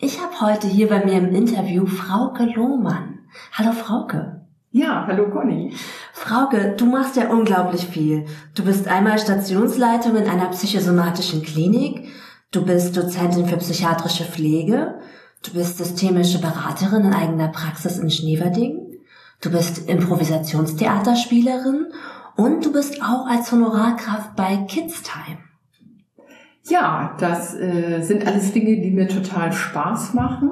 Ich habe heute hier bei mir im Interview Frauke Lohmann. Hallo Frauke. Ja, hallo Conny. Frauke, du machst ja unglaublich viel. Du bist einmal Stationsleitung in einer psychosomatischen Klinik, du bist Dozentin für psychiatrische Pflege, du bist systemische Beraterin in eigener Praxis in Schneverding, du bist Improvisationstheaterspielerin und du bist auch als Honorarkraft bei Kids Time. Ja, das äh, sind alles Dinge, die mir total Spaß machen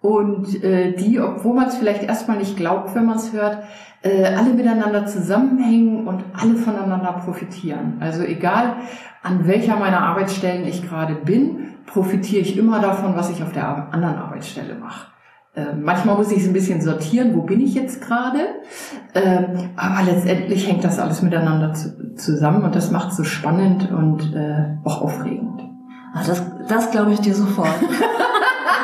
und äh, die, obwohl man es vielleicht erstmal nicht glaubt, wenn man es hört, äh, alle miteinander zusammenhängen und alle voneinander profitieren. Also egal, an welcher meiner Arbeitsstellen ich gerade bin, profitiere ich immer davon, was ich auf der anderen Arbeitsstelle mache. Äh, manchmal muss ich es ein bisschen sortieren, wo bin ich jetzt gerade. Äh, aber letztendlich hängt das alles miteinander zu, zusammen und das macht es so spannend und äh, auch aufregend. Ach, das, das glaube ich dir sofort.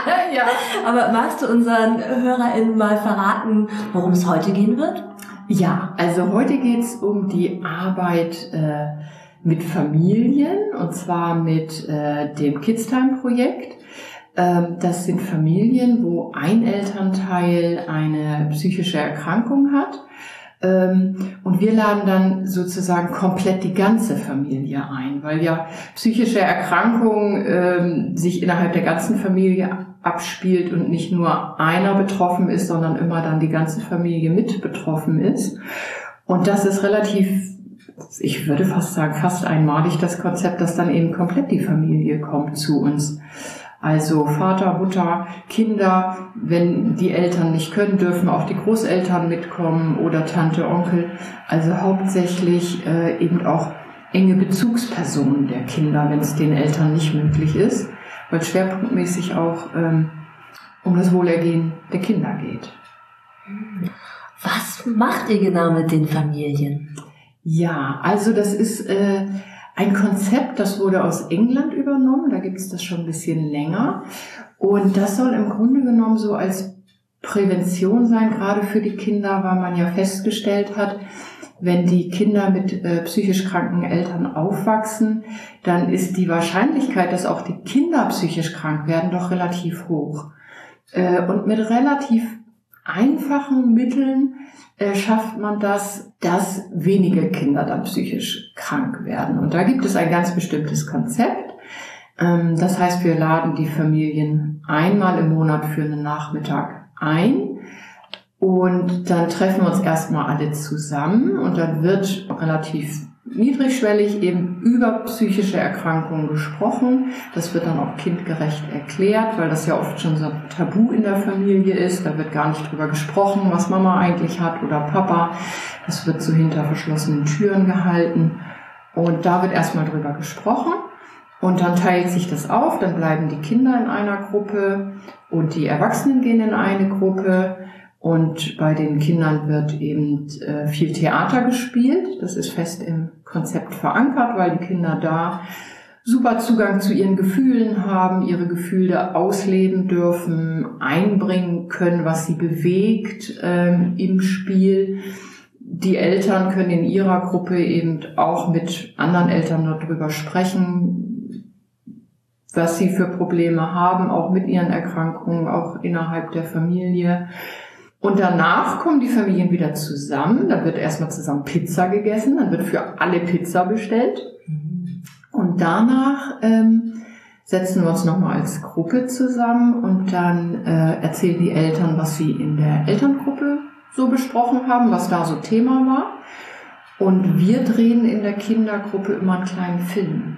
ja. Aber magst du unseren HörerInnen mal verraten, worum es heute gehen wird? Ja, also heute geht es um die Arbeit äh, mit Familien und zwar mit äh, dem Kidstime-Projekt. Ähm, das sind Familien, wo ein Elternteil eine psychische Erkrankung hat. Ähm, und wir laden dann sozusagen komplett die ganze Familie ein, weil ja psychische Erkrankung ähm, sich innerhalb der ganzen Familie abspielt und nicht nur einer betroffen ist, sondern immer dann die ganze Familie mit betroffen ist. Und das ist relativ, ich würde fast sagen, fast einmalig das Konzept, dass dann eben komplett die Familie kommt zu uns. Also Vater, Mutter, Kinder, wenn die Eltern nicht können, dürfen auch die Großeltern mitkommen oder Tante, Onkel. Also hauptsächlich äh, eben auch enge Bezugspersonen der Kinder, wenn es den Eltern nicht möglich ist, weil schwerpunktmäßig auch ähm, um das Wohlergehen der Kinder geht. Was macht ihr genau mit den Familien? Ja, also das ist äh, ein Konzept, das wurde aus England übernommen, da gibt es das schon ein bisschen länger. Und das soll im Grunde genommen so als Prävention sein, gerade für die Kinder, weil man ja festgestellt hat, wenn die Kinder mit äh, psychisch kranken Eltern aufwachsen, dann ist die Wahrscheinlichkeit, dass auch die Kinder psychisch krank werden, doch relativ hoch. Äh, und mit relativ einfachen Mitteln äh, schafft man das, dass wenige Kinder dann psychisch krank werden. Und da gibt es ein ganz bestimmtes Konzept. Ähm, das heißt, wir laden die Familien einmal im Monat für einen Nachmittag ein. Und dann treffen wir uns erstmal alle zusammen und dann wird relativ niedrigschwellig eben über psychische Erkrankungen gesprochen. Das wird dann auch kindgerecht erklärt, weil das ja oft schon so ein Tabu in der Familie ist. Da wird gar nicht drüber gesprochen, was Mama eigentlich hat oder Papa. Das wird so hinter verschlossenen Türen gehalten. Und da wird erstmal drüber gesprochen. Und dann teilt sich das auf, dann bleiben die Kinder in einer Gruppe und die Erwachsenen gehen in eine Gruppe. Und bei den Kindern wird eben äh, viel Theater gespielt. Das ist fest im Konzept verankert, weil die Kinder da super Zugang zu ihren Gefühlen haben, ihre Gefühle ausleben dürfen, einbringen können, was sie bewegt ähm, im Spiel. Die Eltern können in ihrer Gruppe eben auch mit anderen Eltern darüber sprechen, was sie für Probleme haben, auch mit ihren Erkrankungen, auch innerhalb der Familie. Und danach kommen die Familien wieder zusammen. Dann wird erstmal zusammen Pizza gegessen. Dann wird für alle Pizza bestellt. Und danach ähm, setzen wir uns nochmal als Gruppe zusammen und dann äh, erzählen die Eltern, was sie in der Elterngruppe so besprochen haben, was da so Thema war. Und wir drehen in der Kindergruppe immer einen kleinen Film.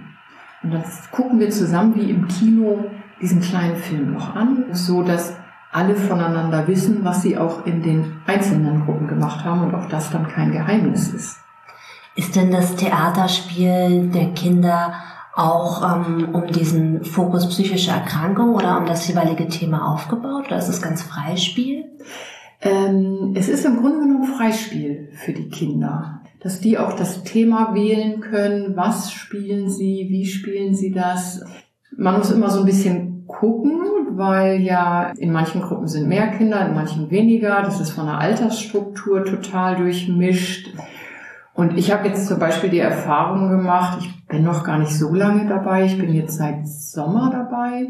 Und dann gucken wir zusammen wie im Kino diesen kleinen Film noch an, so dass alle voneinander wissen, was sie auch in den einzelnen Gruppen gemacht haben und auch das dann kein Geheimnis ist. Ist denn das Theaterspiel der Kinder auch ähm, um diesen Fokus psychische Erkrankung oder um das jeweilige Thema aufgebaut? Oder ist es ganz Freispiel? Ähm, es ist im Grunde genommen Freispiel für die Kinder, dass die auch das Thema wählen können, was spielen sie, wie spielen sie das. Man muss immer so ein bisschen gucken, weil ja in manchen Gruppen sind mehr Kinder, in manchen weniger. Das ist von der Altersstruktur total durchmischt. Und ich habe jetzt zum Beispiel die Erfahrung gemacht, ich bin noch gar nicht so lange dabei, ich bin jetzt seit Sommer dabei,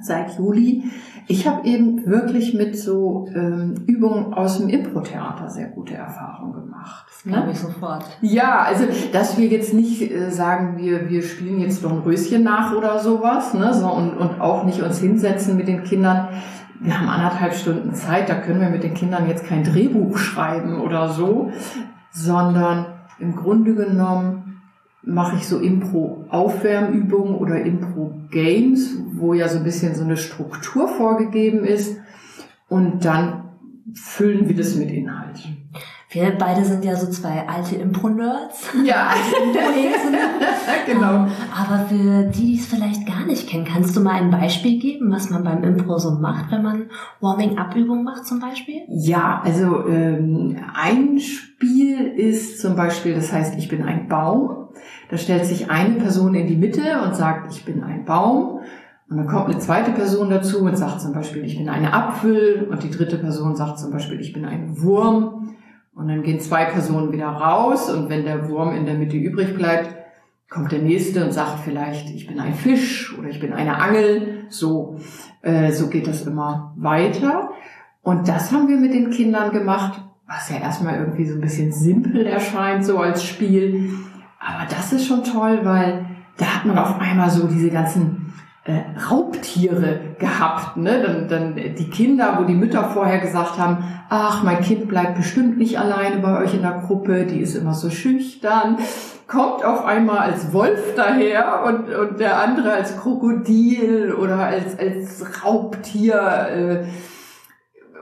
seit Juli. Ich habe eben wirklich mit so ähm, Übungen aus dem Impro-Theater sehr gute Erfahrungen gemacht. Glaube ich sofort. Ja, also dass wir jetzt nicht äh, sagen, wir, wir spielen jetzt doch ein Röschen nach oder sowas, ne? So, und, und auch nicht uns hinsetzen mit den Kindern. Wir haben anderthalb Stunden Zeit, da können wir mit den Kindern jetzt kein Drehbuch schreiben oder so, sondern im Grunde genommen mache ich so Impro-Aufwärmübungen oder Impro-Games, wo ja so ein bisschen so eine Struktur vorgegeben ist und dann füllen wir das mit Inhalt. Wir beide sind ja so zwei alte Impro-Nerds. Ja, alte Impro-Hesen. genau. Aber für die, die es vielleicht gar nicht kennen, kannst du mal ein Beispiel geben, was man beim Impro so macht, wenn man Warming-up-Übungen macht zum Beispiel? Ja, also ähm, ein Spiel ist zum Beispiel, das heißt, ich bin ein Baum. Da stellt sich eine Person in die Mitte und sagt, ich bin ein Baum. Und dann kommt eine zweite Person dazu und sagt zum Beispiel, ich bin eine Apfel. Und die dritte Person sagt zum Beispiel, ich bin ein Wurm. Und dann gehen zwei Personen wieder raus und wenn der Wurm in der Mitte übrig bleibt, kommt der nächste und sagt vielleicht, ich bin ein Fisch oder ich bin eine Angel. So, äh, so geht das immer weiter. Und das haben wir mit den Kindern gemacht, was ja erstmal irgendwie so ein bisschen simpel erscheint, so als Spiel. Aber das ist schon toll, weil da hat man auf einmal so diese ganzen äh, Raubtiere gehabt. Ne? Dann, dann die Kinder, wo die Mütter vorher gesagt haben, ach, mein Kind bleibt bestimmt nicht alleine bei euch in der Gruppe, die ist immer so schüchtern, kommt auf einmal als Wolf daher und, und der andere als Krokodil oder als, als Raubtier. Äh,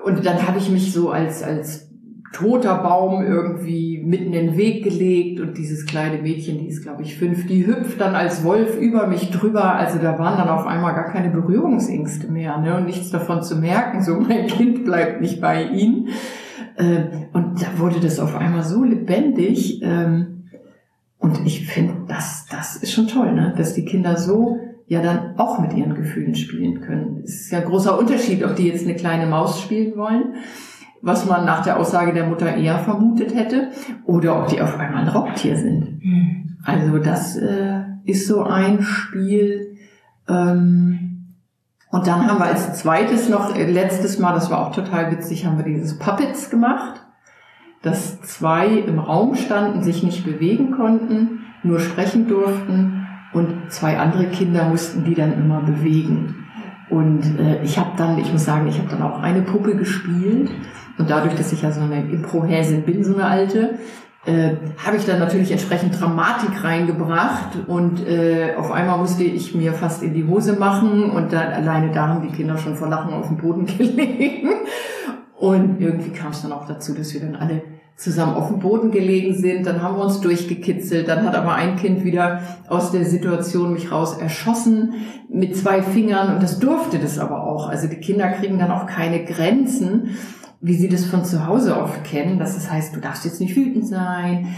und dann habe ich mich so als, als toter Baum irgendwie mitten in den Weg gelegt und dieses kleine Mädchen, die ist glaube ich fünf, die hüpft dann als Wolf über mich drüber. Also da waren dann auf einmal gar keine Berührungsängste mehr ne? und nichts davon zu merken, so mein Kind bleibt nicht bei ihnen. Ähm, und da wurde das auf einmal so lebendig. Ähm, und ich finde, das, das ist schon toll, ne? dass die Kinder so ja dann auch mit ihren Gefühlen spielen können. Es ist ja ein großer Unterschied, ob die jetzt eine kleine Maus spielen wollen was man nach der Aussage der Mutter eher vermutet hätte, oder ob die auf einmal ein Raubtier sind. Mhm. Also das äh, ist so ein Spiel. Ähm, und dann haben wir als zweites noch, äh, letztes Mal, das war auch total witzig, haben wir dieses Puppets gemacht, dass zwei im Raum standen, sich nicht bewegen konnten, nur sprechen durften und zwei andere Kinder mussten die dann immer bewegen. Und äh, ich habe dann, ich muss sagen, ich habe dann auch eine Puppe gespielt. Und dadurch, dass ich ja so eine Impro-Häsin bin, so eine alte, äh, habe ich dann natürlich entsprechend Dramatik reingebracht. Und äh, auf einmal musste ich mir fast in die Hose machen. Und dann alleine da haben die Kinder schon vor Lachen auf dem Boden gelegen. Und irgendwie kam es dann auch dazu, dass wir dann alle zusammen auf dem Boden gelegen sind. Dann haben wir uns durchgekitzelt. Dann hat aber ein Kind wieder aus der Situation mich raus erschossen mit zwei Fingern und das durfte das aber auch. Also die Kinder kriegen dann auch keine Grenzen wie sie das von zu Hause oft kennen, dass es heißt, du darfst jetzt nicht wütend sein,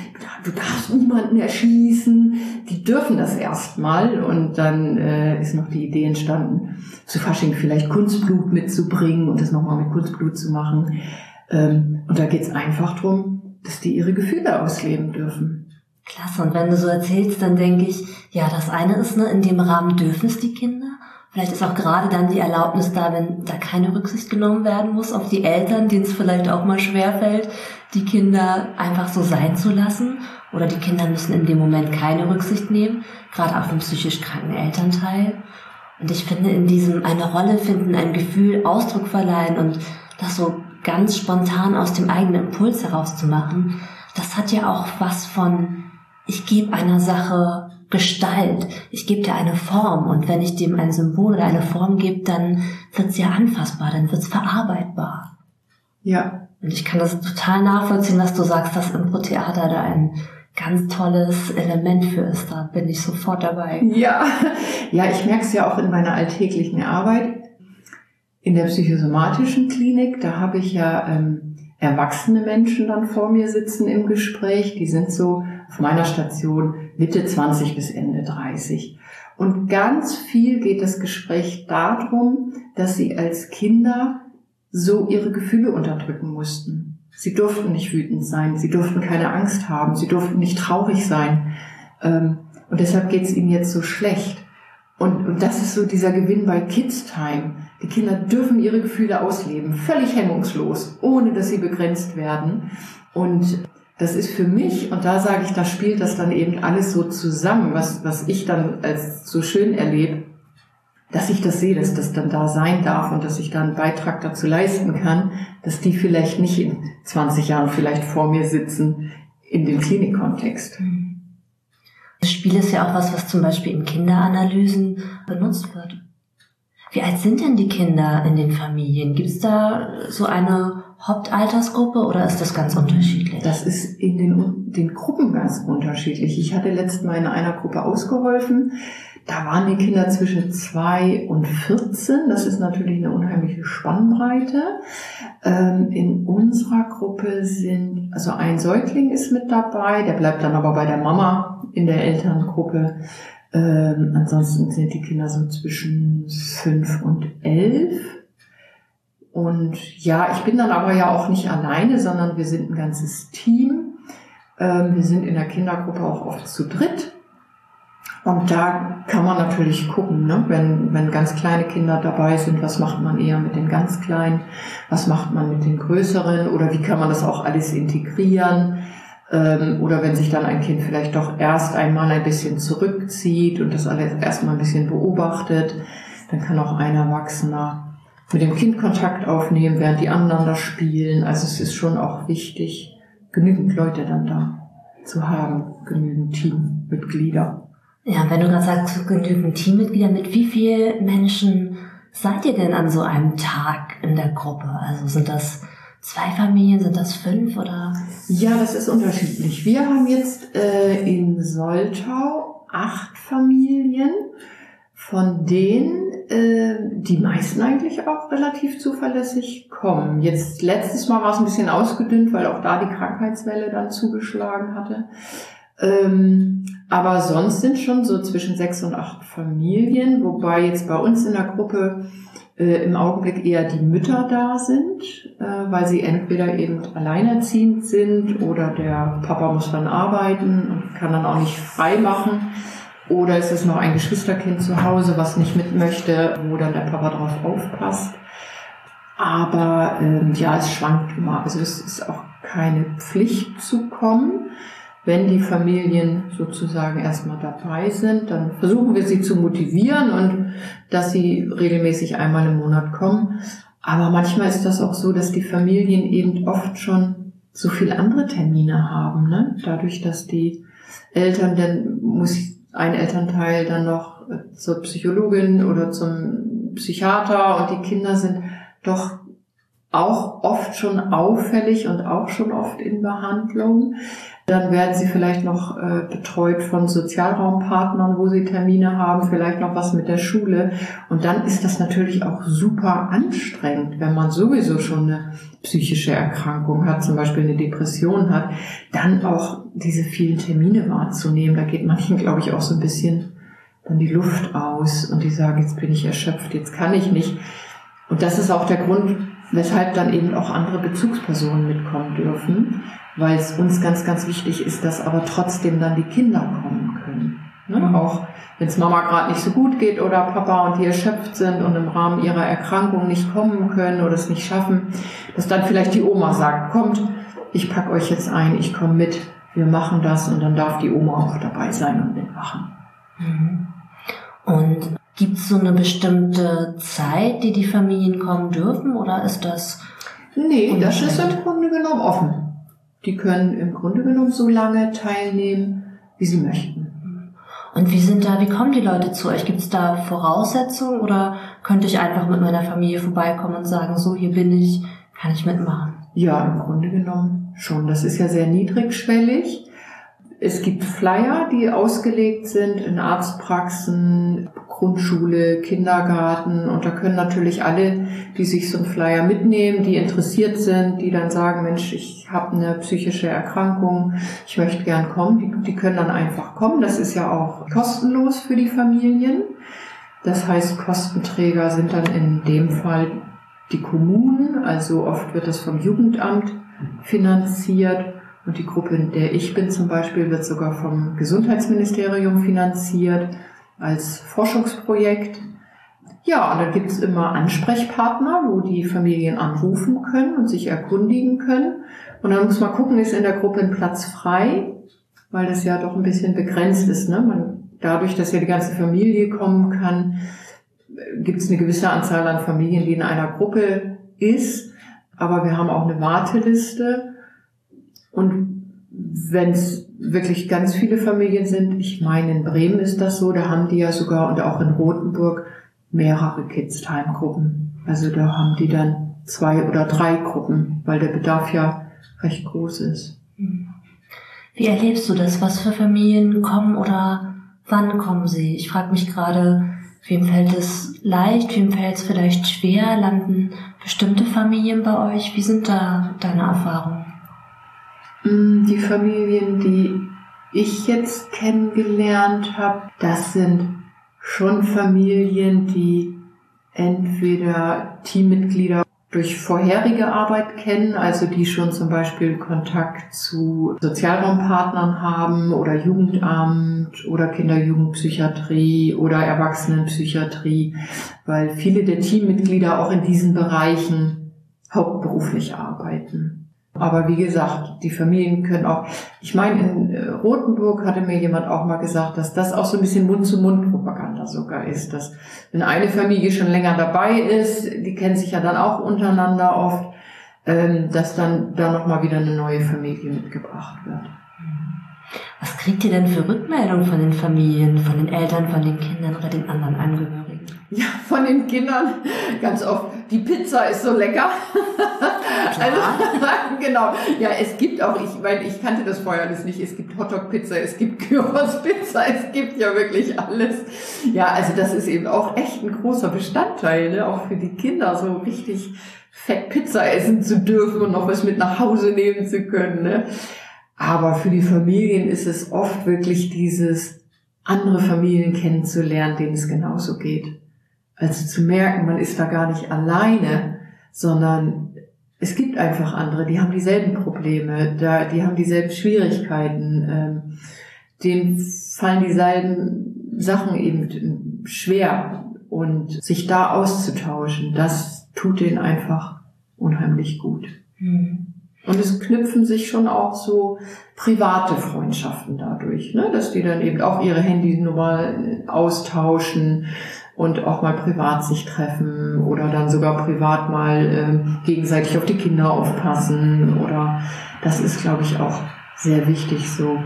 du darfst niemanden erschießen, die dürfen das erstmal und dann äh, ist noch die Idee entstanden, zu Fasching vielleicht Kunstblut mitzubringen und das nochmal mit Kunstblut zu machen. Ähm, und da geht's einfach drum, dass die ihre Gefühle ausleben dürfen. Klasse, und wenn du so erzählst, dann denke ich, ja, das eine ist, ne, in dem Rahmen dürfen es die Kinder Vielleicht ist auch gerade dann die Erlaubnis da, wenn da keine Rücksicht genommen werden muss auf die Eltern, denen es vielleicht auch mal schwerfällt, die Kinder einfach so sein zu lassen. Oder die Kinder müssen in dem Moment keine Rücksicht nehmen, gerade auf den psychisch kranken Elternteil. Und ich finde, in diesem eine Rolle finden, ein Gefühl Ausdruck verleihen und das so ganz spontan aus dem eigenen Impuls herauszumachen, das hat ja auch was von, ich gebe einer Sache Gestalt. Ich gebe dir eine Form und wenn ich dem ein Symbol oder eine Form gebe, dann wird es ja anfassbar, dann wird es verarbeitbar. Ja. Und ich kann das total nachvollziehen, was du sagst, dass Impro-Theater da ein ganz tolles Element für ist. Da bin ich sofort dabei. Ja, ja, ich merke es ja auch in meiner alltäglichen Arbeit. In der psychosomatischen Klinik, da habe ich ja ähm, erwachsene Menschen dann vor mir sitzen im Gespräch. Die sind so auf meiner Station Mitte 20 bis Ende 30. Und ganz viel geht das Gespräch darum, dass sie als Kinder so ihre Gefühle unterdrücken mussten. Sie durften nicht wütend sein, sie durften keine Angst haben, sie durften nicht traurig sein. Ähm, und deshalb geht es ihnen jetzt so schlecht. Und, und das ist so dieser Gewinn bei Kids Time. Die Kinder dürfen ihre Gefühle ausleben, völlig hemmungslos, ohne dass sie begrenzt werden. Und das ist für mich, und da sage ich, da spielt das dann eben alles so zusammen, was, was ich dann als so schön erlebe, dass ich das sehe, dass das dann da sein darf und dass ich da einen Beitrag dazu leisten kann, dass die vielleicht nicht in 20 Jahren vielleicht vor mir sitzen in dem Klinikkontext. Das Spiel ist ja auch was, was zum Beispiel in Kinderanalysen benutzt wird. Wie alt sind denn die Kinder in den Familien? Gibt es da so eine Hauptaltersgruppe oder ist das ganz unterschiedlich? Das ist in den, den Gruppen ganz unterschiedlich. Ich hatte letztes Mal in einer Gruppe ausgeholfen. Da waren die Kinder zwischen zwei und 14. Das ist natürlich eine unheimliche Spannbreite. Ähm, in unserer Gruppe sind, also ein Säugling ist mit dabei, der bleibt dann aber bei der Mama in der Elterngruppe. Ähm, ansonsten sind die Kinder so zwischen fünf und elf. Und ja, ich bin dann aber ja auch nicht alleine, sondern wir sind ein ganzes Team. Ähm, wir sind in der Kindergruppe auch oft zu dritt. Und da kann man natürlich gucken, ne? wenn, wenn ganz kleine Kinder dabei sind, was macht man eher mit den ganz kleinen, was macht man mit den größeren oder wie kann man das auch alles integrieren. Ähm, oder wenn sich dann ein Kind vielleicht doch erst einmal ein bisschen zurückzieht und das alles erstmal ein bisschen beobachtet, dann kann auch ein Erwachsener mit dem Kind Kontakt aufnehmen, während die anderen da spielen. Also es ist schon auch wichtig, genügend Leute dann da zu haben, genügend Teammitglieder. Ja, wenn du gerade sagst, genügend Teammitglieder, mit wie vielen Menschen seid ihr denn an so einem Tag in der Gruppe? Also sind das zwei Familien, sind das fünf oder? Ja, das ist unterschiedlich. Wir haben jetzt äh, in Soltau acht Familien, von denen äh, die meisten eigentlich auch relativ zuverlässig kommen. Jetzt letztes Mal war es ein bisschen ausgedünnt, weil auch da die Krankheitswelle dann zugeschlagen hatte. Ähm, aber sonst sind schon so zwischen sechs und acht Familien, wobei jetzt bei uns in der Gruppe äh, im Augenblick eher die Mütter da sind, äh, weil sie entweder eben alleinerziehend sind oder der Papa muss dann arbeiten und kann dann auch nicht frei machen. Oder ist es noch ein Geschwisterkind zu Hause, was nicht mit möchte, wo dann der Papa drauf aufpasst. Aber ähm, ja, es schwankt immer. Also es ist auch keine Pflicht zu kommen. Wenn die Familien sozusagen erstmal dabei sind, dann versuchen wir sie zu motivieren und dass sie regelmäßig einmal im Monat kommen. Aber manchmal ist das auch so, dass die Familien eben oft schon so viel andere Termine haben. Ne? Dadurch, dass die Eltern, dann muss ein Elternteil dann noch zur Psychologin oder zum Psychiater und die Kinder sind doch auch oft schon auffällig und auch schon oft in Behandlung. Dann werden sie vielleicht noch äh, betreut von Sozialraumpartnern, wo sie Termine haben, vielleicht noch was mit der Schule. Und dann ist das natürlich auch super anstrengend, wenn man sowieso schon eine psychische Erkrankung hat, zum Beispiel eine Depression hat, dann auch diese vielen Termine wahrzunehmen. Da geht manchen, glaube ich, auch so ein bisschen dann die Luft aus und die sagen, jetzt bin ich erschöpft, jetzt kann ich nicht. Und das ist auch der Grund, weshalb dann eben auch andere Bezugspersonen mitkommen dürfen weil es uns ganz, ganz wichtig ist, dass aber trotzdem dann die Kinder kommen können. Ne? Mhm. Auch wenn es Mama gerade nicht so gut geht oder Papa und die erschöpft sind und im Rahmen ihrer Erkrankung nicht kommen können oder es nicht schaffen, dass dann vielleicht die Oma sagt, kommt, ich pack euch jetzt ein, ich komme mit, wir machen das und dann darf die Oma auch dabei sein und mitmachen. Mhm. Und gibt es so eine bestimmte Zeit, die die Familien kommen dürfen oder ist das? Nee, das ist im Grunde genommen offen. Die können im Grunde genommen so lange teilnehmen, wie sie möchten. Und wie sind da, wie kommen die Leute zu euch? Gibt es da Voraussetzungen oder könnte ich einfach mit meiner Familie vorbeikommen und sagen, so hier bin ich, kann ich mitmachen? Ja, im Grunde genommen schon. Das ist ja sehr niedrigschwellig. Es gibt Flyer, die ausgelegt sind in Arztpraxen, Grundschule, Kindergarten und da können natürlich alle, die sich so einen Flyer mitnehmen, die interessiert sind, die dann sagen, Mensch, ich habe eine psychische Erkrankung, ich möchte gern kommen, die, die können dann einfach kommen. Das ist ja auch kostenlos für die Familien. Das heißt, Kostenträger sind dann in dem Fall die Kommunen, also oft wird das vom Jugendamt finanziert und die Gruppe, in der ich bin zum Beispiel, wird sogar vom Gesundheitsministerium finanziert als Forschungsprojekt. Ja, und dann gibt es immer Ansprechpartner, wo die Familien anrufen können und sich erkundigen können. Und dann muss man gucken, ist in der Gruppe ein Platz frei, weil das ja doch ein bisschen begrenzt ist. Ne? Man, dadurch, dass ja die ganze Familie kommen kann, gibt es eine gewisse Anzahl an Familien, die in einer Gruppe ist. Aber wir haben auch eine Warteliste. Und wenn es wirklich ganz viele Familien sind, ich meine, in Bremen ist das so, da haben die ja sogar und auch in Rothenburg mehrere Kids-Time-Gruppen. Also da haben die dann zwei oder drei Gruppen, weil der Bedarf ja recht groß ist. Wie erlebst du das? Was für Familien kommen oder wann kommen sie? Ich frage mich gerade, wem fällt es leicht, wem fällt es vielleicht schwer? Landen bestimmte Familien bei euch? Wie sind da deine Erfahrungen? Mm, die Familien, die ich jetzt kennengelernt habe, das sind schon Familien, die entweder Teammitglieder durch vorherige Arbeit kennen, also die schon zum Beispiel Kontakt zu Sozialraumpartnern haben oder Jugendamt oder Kinderjugendpsychiatrie oder Erwachsenenpsychiatrie, weil viele der Teammitglieder auch in diesen Bereichen hauptberuflich arbeiten. Aber wie gesagt, die Familien können auch, ich meine, in äh, Rothenburg hatte mir jemand auch mal gesagt, dass das auch so ein bisschen Mund-zu-Mund-Propaganda sogar ist, dass wenn eine Familie schon länger dabei ist, die kennen sich ja dann auch untereinander oft, ähm, dass dann da nochmal wieder eine neue Familie mitgebracht wird. Was kriegt ihr denn für Rückmeldungen von den Familien, von den Eltern, von den Kindern oder den anderen Angehörigen? Ja, von den Kindern ganz oft. Die Pizza ist so lecker. also, genau. Ja, es gibt auch, ich meine, ich kannte das vorher alles nicht. Es gibt Hotdog-Pizza, es gibt Gyros-Pizza, es gibt ja wirklich alles. Ja, also das ist eben auch echt ein großer Bestandteil, ne? auch für die Kinder, so richtig fett Pizza essen zu dürfen und noch was mit nach Hause nehmen zu können. Ne? Aber für die Familien ist es oft wirklich dieses, andere Familien kennenzulernen, denen es genauso geht. Also zu merken, man ist da gar nicht alleine, sondern es gibt einfach andere, die haben dieselben Probleme, da, die haben dieselben Schwierigkeiten, ähm, denen fallen dieselben Sachen eben schwer und sich da auszutauschen, das tut denen einfach unheimlich gut. Mhm. Und es knüpfen sich schon auch so private Freundschaften dadurch, ne? dass die dann eben auch ihre Handynummer austauschen und auch mal privat sich treffen oder dann sogar privat mal äh, gegenseitig auf die Kinder aufpassen oder das ist, glaube ich, auch sehr wichtig, so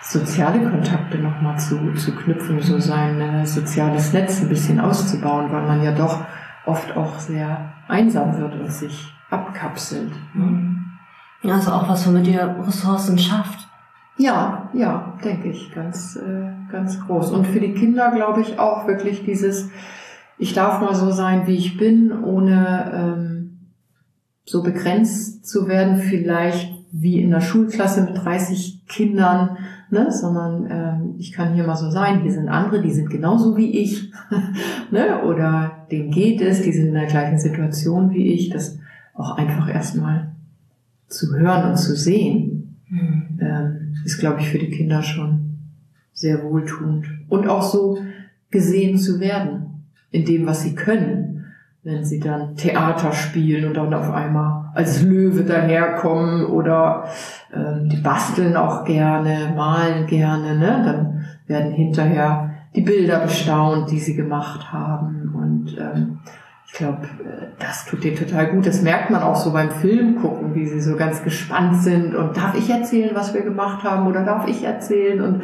soziale Kontakte nochmal zu, zu knüpfen, so sein äh, soziales Netz ein bisschen auszubauen, weil man ja doch oft auch sehr einsam wird und sich abkapselt. Ne? Mhm. Also auch was, womit ihr Ressourcen schafft. Ja, ja, denke ich, ganz, äh, ganz groß. Und für die Kinder glaube ich auch wirklich dieses, ich darf mal so sein, wie ich bin, ohne ähm, so begrenzt zu werden, vielleicht wie in der Schulklasse mit 30 Kindern, ne, sondern ähm, ich kann hier mal so sein, hier sind andere, die sind genauso wie ich, ne, oder denen geht es, die sind in der gleichen Situation wie ich, das auch einfach erstmal zu hören und zu sehen, mhm. ähm, ist, glaube ich, für die Kinder schon sehr wohltuend. Und auch so gesehen zu werden in dem, was sie können, wenn sie dann Theater spielen und dann auf einmal als Löwe daherkommen oder ähm, die basteln auch gerne, malen gerne, ne? dann werden hinterher die Bilder bestaunt, die sie gemacht haben und ähm, ich glaube, äh, das tut denen total gut. Das merkt man auch so beim Film gucken, wie sie so ganz gespannt sind. Und darf ich erzählen, was wir gemacht haben? Oder darf ich erzählen? Und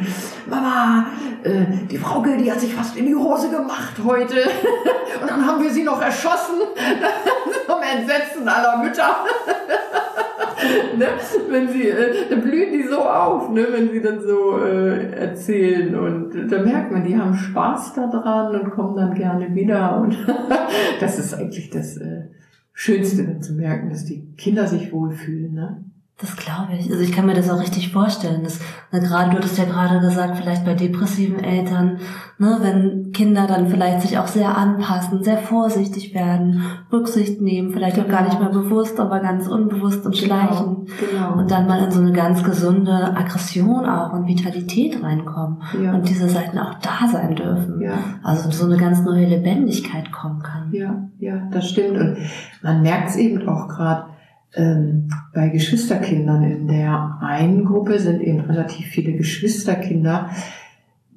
Mama, äh, die Frauke, die hat sich fast in die Hose gemacht heute. Und dann haben wir sie noch erschossen. Zum Entsetzen aller Mütter. ne? Wenn sie, äh, dann blühen die so auf, ne? wenn sie dann so äh, erzählen. Und da merkt man, die haben Spaß daran und kommen dann gerne wieder. Und das ist eigentlich das äh, Schönste, dann zu merken, dass die Kinder sich wohlfühlen. Ne? Das glaube ich. Also ich kann mir das auch richtig vorstellen. Dass, na, gerade du hattest ja gerade gesagt, vielleicht bei depressiven Eltern, ne, wenn Kinder dann vielleicht sich auch sehr anpassen, sehr vorsichtig werden, Rücksicht nehmen, vielleicht genau. auch gar nicht mehr bewusst, aber ganz unbewusst und genau. schleichen. Genau. Und dann mal in so eine ganz gesunde Aggression auch und Vitalität reinkommen. Ja. Und diese Seiten auch da sein dürfen. Ja. Also so eine ganz neue Lebendigkeit kommen kann. Ja, ja, das stimmt. Und man merkt es eben auch gerade ähm, bei Geschwisterkindern in der einen Gruppe sind eben relativ viele Geschwisterkinder,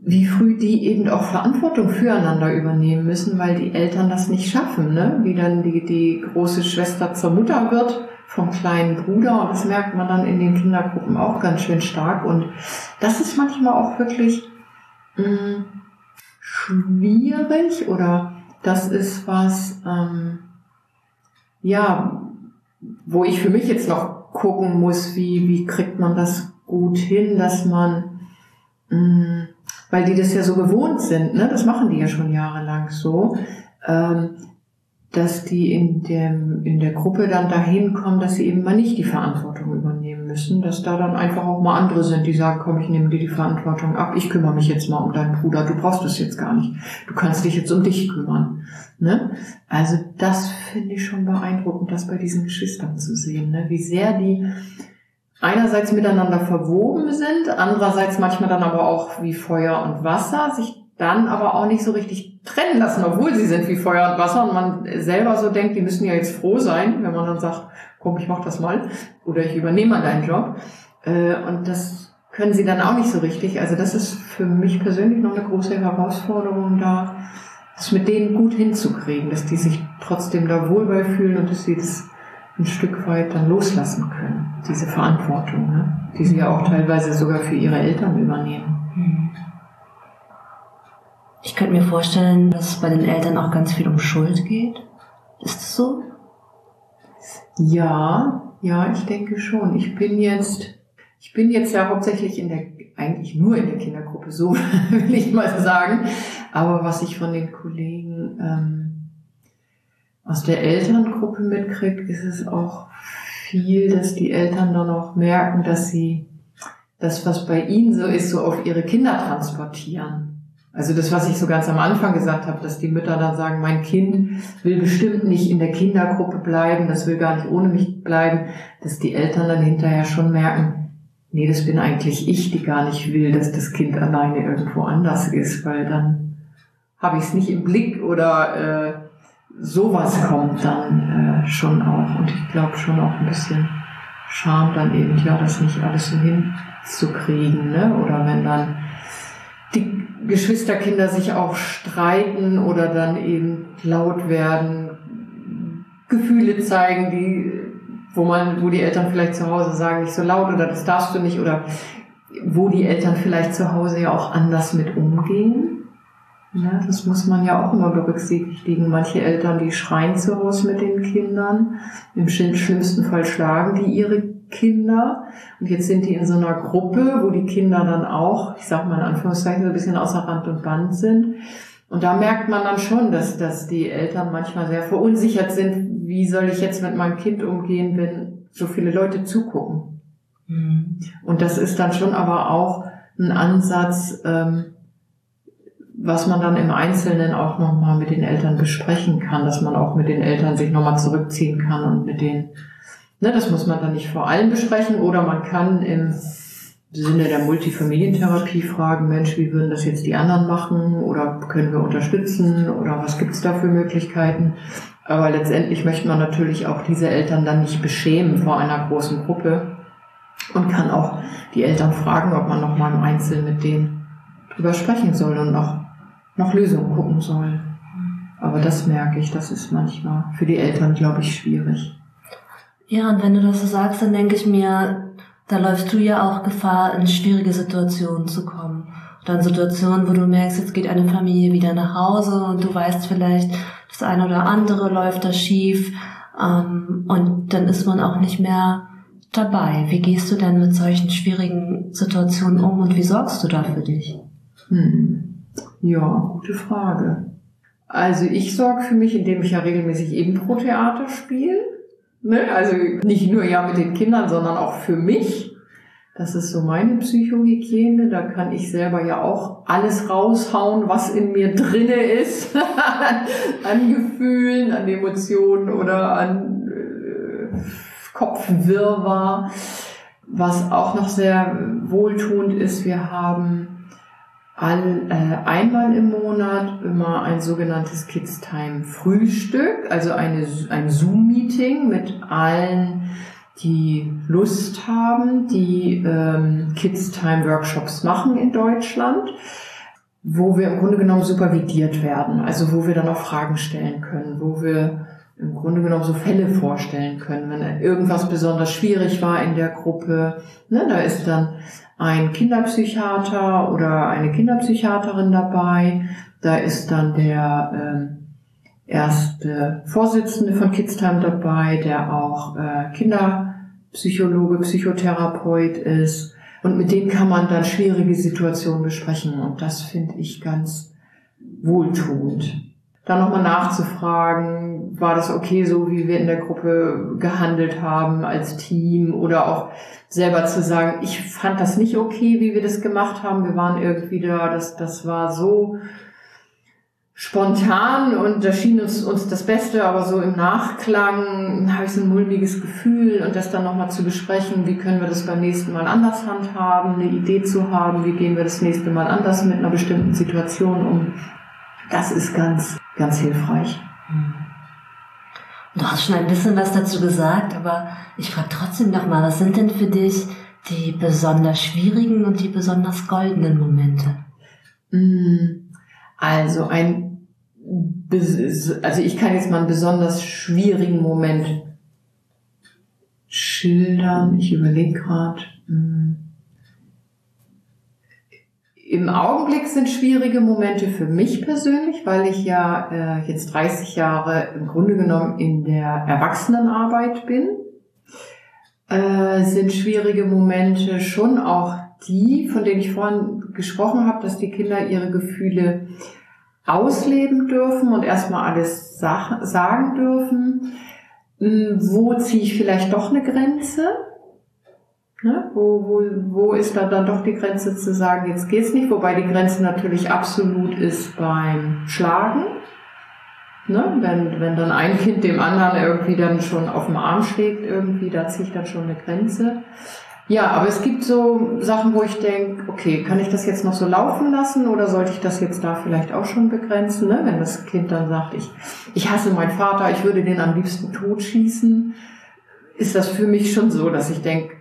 wie früh die eben auch Verantwortung füreinander übernehmen müssen, weil die Eltern das nicht schaffen, ne? wie dann die, die große Schwester zur Mutter wird vom kleinen Bruder und das merkt man dann in den Kindergruppen auch ganz schön stark und das ist manchmal auch wirklich mh, mm, schwierig oder das ist was, ähm, ja, wo ich für mich jetzt noch gucken muss, wie, wie kriegt man das gut hin, dass man, mh, mm, weil die das ja so gewohnt sind, ne? das machen die ja schon jahrelang so, ähm, dass die in, dem, in der Gruppe dann dahin kommen, dass sie eben mal nicht die Verantwortung übernehmen müssen, dass da dann einfach auch mal andere sind, die sagen, komm, ich nehme dir die Verantwortung ab, ich kümmere mich jetzt mal um deinen Bruder, du brauchst es jetzt gar nicht, du kannst dich jetzt um dich kümmern. Ne? Also das finde ich schon beeindruckend, das bei diesen Geschwistern zu sehen, ne? wie sehr die einerseits miteinander verwoben sind, andererseits manchmal dann aber auch wie Feuer und Wasser, sich dann aber auch nicht so richtig trennen lassen, obwohl sie sind wie Feuer und Wasser und man selber so denkt, die müssen ja jetzt froh sein, wenn man dann sagt, komm, ich mach das mal oder ich übernehme mal deinen Job. Äh, und das können sie dann auch nicht so richtig. Also das ist für mich persönlich noch eine große Herausforderung, da das mit denen gut hinzukriegen, dass die sich trotzdem da wohl fühlen und dass sie das ein Stück weit dann loslassen können, diese Verantwortung, ne? die sie ja auch teilweise sogar für ihre Eltern übernehmen. Ich könnte mir vorstellen, dass es bei den Eltern auch ganz viel um Schuld geht. Ist es so? Ja, ja, ich denke schon. Ich bin jetzt, ich bin jetzt ja hauptsächlich in der, eigentlich nur in der Kindergruppe, so will ich mal sagen. Aber was ich von den Kollegen ähm, aus der Elterngruppe mitkriege, ist es auch viel, dass die Eltern dann auch merken, dass sie das, was bei ihnen so ist, so auf ihre Kinder transportieren. Also das, was ich so ganz am Anfang gesagt habe, dass die Mütter dann sagen, mein Kind will bestimmt nicht in der Kindergruppe bleiben, das will gar nicht ohne mich bleiben, dass die Eltern dann hinterher schon merken, nee, das bin eigentlich ich, die gar nicht will, dass das Kind alleine irgendwo anders ist, weil dann habe ich es nicht im Blick oder äh, sowas kommt dann äh, schon auch. Und ich glaube schon auch ein bisschen Scham dann eben, ja, das nicht alles so hinzukriegen, ne? Oder wenn dann die Geschwisterkinder sich auch streiten oder dann eben laut werden, Gefühle zeigen, die, wo man, wo die Eltern vielleicht zu Hause sagen, nicht so laut oder das darfst du nicht oder wo die Eltern vielleicht zu Hause ja auch anders mit umgehen. Ja, das muss man ja auch immer berücksichtigen. Manche Eltern, die schreien zu Hause mit den Kindern, im schlimmsten Fall schlagen die ihre Kinder. Und jetzt sind die in so einer Gruppe, wo die Kinder dann auch, ich sag mal in Anführungszeichen, so ein bisschen außer Rand und Band sind. Und da merkt man dann schon, dass, dass die Eltern manchmal sehr verunsichert sind. Wie soll ich jetzt mit meinem Kind umgehen, wenn so viele Leute zugucken? Mhm. Und das ist dann schon aber auch ein Ansatz, ähm, was man dann im Einzelnen auch nochmal mit den Eltern besprechen kann, dass man auch mit den Eltern sich nochmal zurückziehen kann und mit denen Ne, das muss man dann nicht vor allem besprechen oder man kann im Sinne der Multifamilientherapie fragen, Mensch, wie würden das jetzt die anderen machen oder können wir unterstützen oder was gibt's da für Möglichkeiten? Aber letztendlich möchte man natürlich auch diese Eltern dann nicht beschämen vor einer großen Gruppe und kann auch die Eltern fragen, ob man noch mal im Einzelnen mit denen drüber sprechen soll und noch, noch Lösungen gucken soll. Aber das merke ich, das ist manchmal für die Eltern, glaube ich, schwierig. Ja, und wenn du das so sagst, dann denke ich mir, da läufst du ja auch Gefahr, in schwierige Situationen zu kommen. Dann Situationen, wo du merkst, jetzt geht eine Familie wieder nach Hause und du weißt vielleicht, das eine oder andere läuft da schief. Ähm, und dann ist man auch nicht mehr dabei? Wie gehst du denn mit solchen schwierigen Situationen um und wie sorgst du da für dich? Hm. Ja, gute Frage. Also ich sorge für mich, indem ich ja regelmäßig Impro-Theater spiele. Ne? Also nicht nur ja mit den Kindern, sondern auch für mich. Das ist so meine Psychohygiene. Da kann ich selber ja auch alles raushauen, was in mir drinne ist. an Gefühlen, an Emotionen oder an äh, Kopfwirrwarr. Was auch noch sehr wohltuend ist, wir haben all, äh, einmal im Monat immer ein sogenanntes Kids Time Frühstück, also eine, ein Zoom-Meeting mit allen, die Lust haben, die ähm, Kids Time Workshops machen in Deutschland, wo wir im Grunde genommen supervidiert werden, also wo wir dann auch Fragen stellen können, wo wir im Grunde genommen so Fälle vorstellen können, wenn irgendwas besonders schwierig war in der Gruppe. Ne, da ist dann ein Kinderpsychiater oder eine Kinderpsychiaterin dabei. Da ist dann der ähm, erste Vorsitzende von Kidstime dabei, der auch äh, Kinderpsychologe, Psychotherapeut ist. Und mit denen kann man dann schwierige Situationen besprechen. Und das finde ich ganz wohltuend dann nochmal nachzufragen, war das okay so, wie wir in der Gruppe gehandelt haben als Team oder auch selber zu sagen, ich fand das nicht okay, wie wir das gemacht haben. Wir waren irgendwie da, das, das war so spontan und da schien uns, uns das Beste, aber so im Nachklang habe ich so ein mulmiges Gefühl und das dann nochmal zu besprechen, wie können wir das beim nächsten Mal anders handhaben, eine Idee zu haben, wie gehen wir das nächste Mal anders mit einer bestimmten Situation um. Das ist ganz ganz hilfreich. Du hast schon ein bisschen was dazu gesagt, aber ich frage trotzdem nochmal, was sind denn für dich die besonders schwierigen und die besonders goldenen Momente? Mm, also ein, also ich kann jetzt mal einen besonders schwierigen Moment schildern. Ich überlege gerade. Im Augenblick sind schwierige Momente für mich persönlich, weil ich ja äh, jetzt 30 Jahre im Grunde genommen in der Erwachsenenarbeit bin. Äh, sind schwierige Momente schon auch die, von denen ich vorhin gesprochen habe, dass die Kinder ihre Gefühle ausleben dürfen und erstmal alles sagen dürfen. Hm, wo ziehe ich vielleicht doch eine Grenze? Ne? Wo, wo, wo ist da dann doch die Grenze zu sagen, jetzt geht's nicht, wobei die Grenze natürlich absolut ist beim Schlagen. Ne? Wenn, wenn dann ein Kind dem anderen irgendwie dann schon auf dem Arm schlägt, irgendwie, da ziehe ich dann schon eine Grenze. Ja, aber es gibt so Sachen, wo ich denke, okay, kann ich das jetzt noch so laufen lassen oder sollte ich das jetzt da vielleicht auch schon begrenzen? Ne? Wenn das Kind dann sagt, ich, ich hasse meinen Vater, ich würde den am liebsten totschießen, ist das für mich schon so, dass ich denke,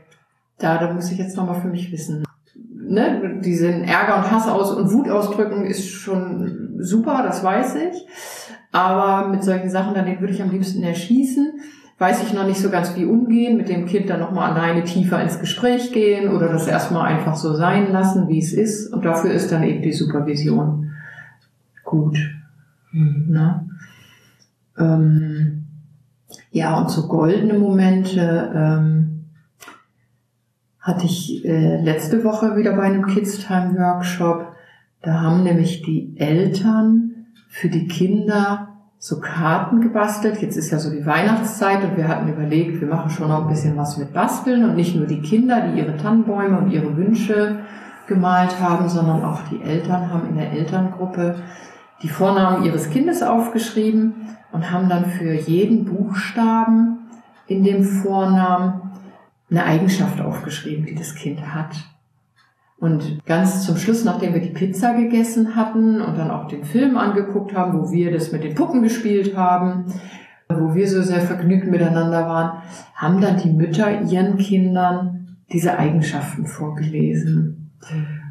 da, da muss ich jetzt nochmal für mich wissen. Ne, diesen Ärger und Hass aus und Wut ausdrücken ist schon super, das weiß ich. Aber mit solchen Sachen, dann würde ich am liebsten erschießen. Weiß ich noch nicht so ganz wie umgehen, mit dem Kind dann nochmal alleine tiefer ins Gespräch gehen oder das erstmal einfach so sein lassen, wie es ist. Und dafür ist dann eben die Supervision gut. Ne? Ähm, ja, und so goldene Momente, ähm, hatte ich äh, letzte Woche wieder bei einem Kids Time Workshop. Da haben nämlich die Eltern für die Kinder so Karten gebastelt. Jetzt ist ja so die Weihnachtszeit und wir hatten überlegt, wir machen schon noch ein bisschen was mit Basteln und nicht nur die Kinder, die ihre Tannenbäume und ihre Wünsche gemalt haben, sondern auch die Eltern haben in der Elterngruppe die Vornamen ihres Kindes aufgeschrieben und haben dann für jeden Buchstaben in dem Vornamen eine Eigenschaft aufgeschrieben, die das Kind hat. Und ganz zum Schluss, nachdem wir die Pizza gegessen hatten und dann auch den Film angeguckt haben, wo wir das mit den Puppen gespielt haben, wo wir so sehr vergnügt miteinander waren, haben dann die Mütter ihren Kindern diese Eigenschaften vorgelesen.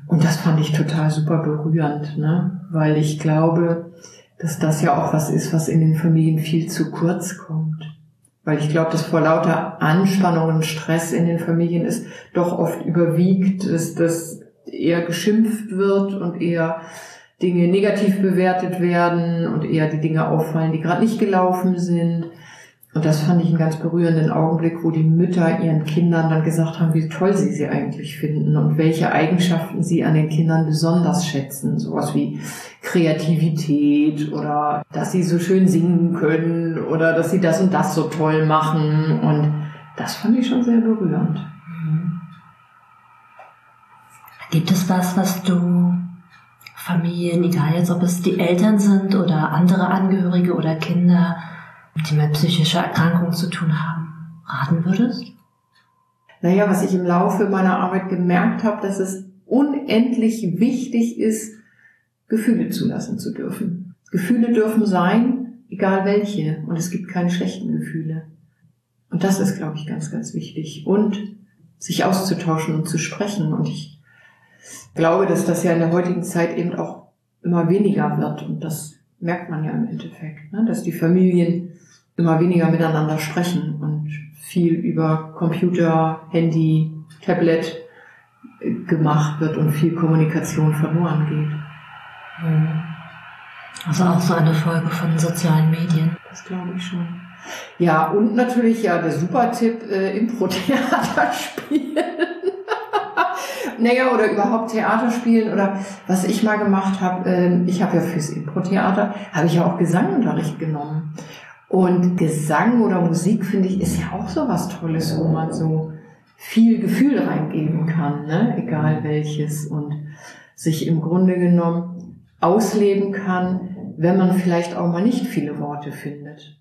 Und das fand ich total super berührend, ne? weil ich glaube, dass das ja auch was ist, was in den Familien viel zu kurz kommt. Weil ich glaube, dass vor lauter Anspannung und Stress in den Familien ist doch oft überwiegt, dass das eher geschimpft wird und eher Dinge negativ bewertet werden und eher die Dinge auffallen, die gerade nicht gelaufen sind. Und das fand ich einen ganz berührenden Augenblick, wo die Mütter ihren Kindern dann gesagt haben, wie toll sie sie eigentlich finden und welche Eigenschaften sie an den Kindern besonders schätzen. Sowas wie Kreativität oder dass sie so schön singen können oder dass sie das und das so toll machen. Und das fand ich schon sehr berührend. Gibt es was, was du Familien, egal jetzt ob es die Eltern sind oder andere Angehörige oder Kinder, die mit psychischer Erkrankung zu tun haben, raten würdest? Naja, was ich im Laufe meiner Arbeit gemerkt habe, dass es unendlich wichtig ist, Gefühle zulassen zu dürfen. Gefühle dürfen sein, egal welche. Und es gibt keine schlechten Gefühle. Und das ist, glaube ich, ganz, ganz wichtig. Und sich auszutauschen und zu sprechen. Und ich glaube, dass das ja in der heutigen Zeit eben auch immer weniger wird. Und das merkt man ja im Endeffekt, ne? dass die Familien immer weniger miteinander sprechen und viel über Computer, Handy, Tablet äh, gemacht wird und viel Kommunikation verloren geht. Mhm. Also auch so eine Folge von sozialen Medien. Das glaube ich schon. Ja, und natürlich ja der super Tipp, äh, Impro-Theater spielen. naja, oder überhaupt Theater spielen oder was ich mal gemacht habe, äh, ich habe ja fürs Impro-Theater, habe ich ja auch Gesangunterricht genommen. Und Gesang oder Musik, finde ich, ist ja auch so was Tolles, wo man so viel Gefühl reingeben kann, ne? egal welches, und sich im Grunde genommen ausleben kann, wenn man vielleicht auch mal nicht viele Worte findet.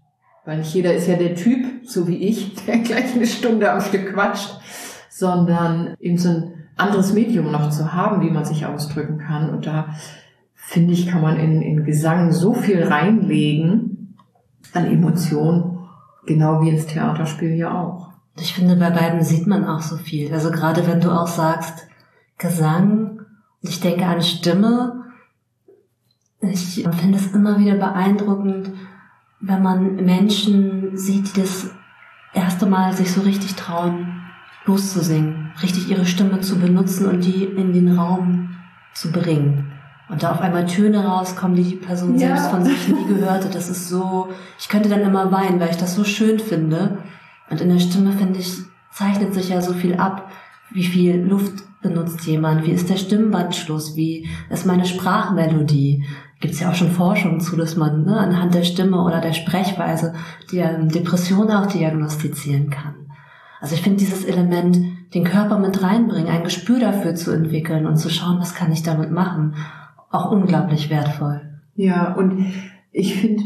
Weil nicht jeder ist ja der Typ, so wie ich, der gleich eine Stunde am Stück quatscht, sondern eben so ein anderes Medium noch zu haben, wie man sich ausdrücken kann. Und da finde ich, kann man in, in Gesang so viel reinlegen, an Emotionen, genau wie ins Theaterspiel ja auch. Ich finde, bei beiden sieht man auch so viel. Also gerade wenn du auch sagst, Gesang, ich denke an Stimme, ich finde es immer wieder beeindruckend, wenn man Menschen sieht, die das erste Mal sich so richtig trauen, loszusingen, richtig ihre Stimme zu benutzen und die in den Raum zu bringen und da auf einmal Töne rauskommen, die die Person ja. selbst von sich nie gehört hat. Das ist so, ich könnte dann immer weinen, weil ich das so schön finde. Und in der Stimme, finde ich, zeichnet sich ja so viel ab. Wie viel Luft benutzt jemand? Wie ist der Stimmbandschluss? Wie ist meine Sprachmelodie? Gibt es ja auch schon Forschung zu, dass man ne, anhand der Stimme oder der Sprechweise die ähm, Depression auch diagnostizieren kann. Also ich finde dieses Element, den Körper mit reinbringen, ein Gespür dafür zu entwickeln und zu schauen, was kann ich damit machen auch unglaublich wertvoll. Ja, und ich finde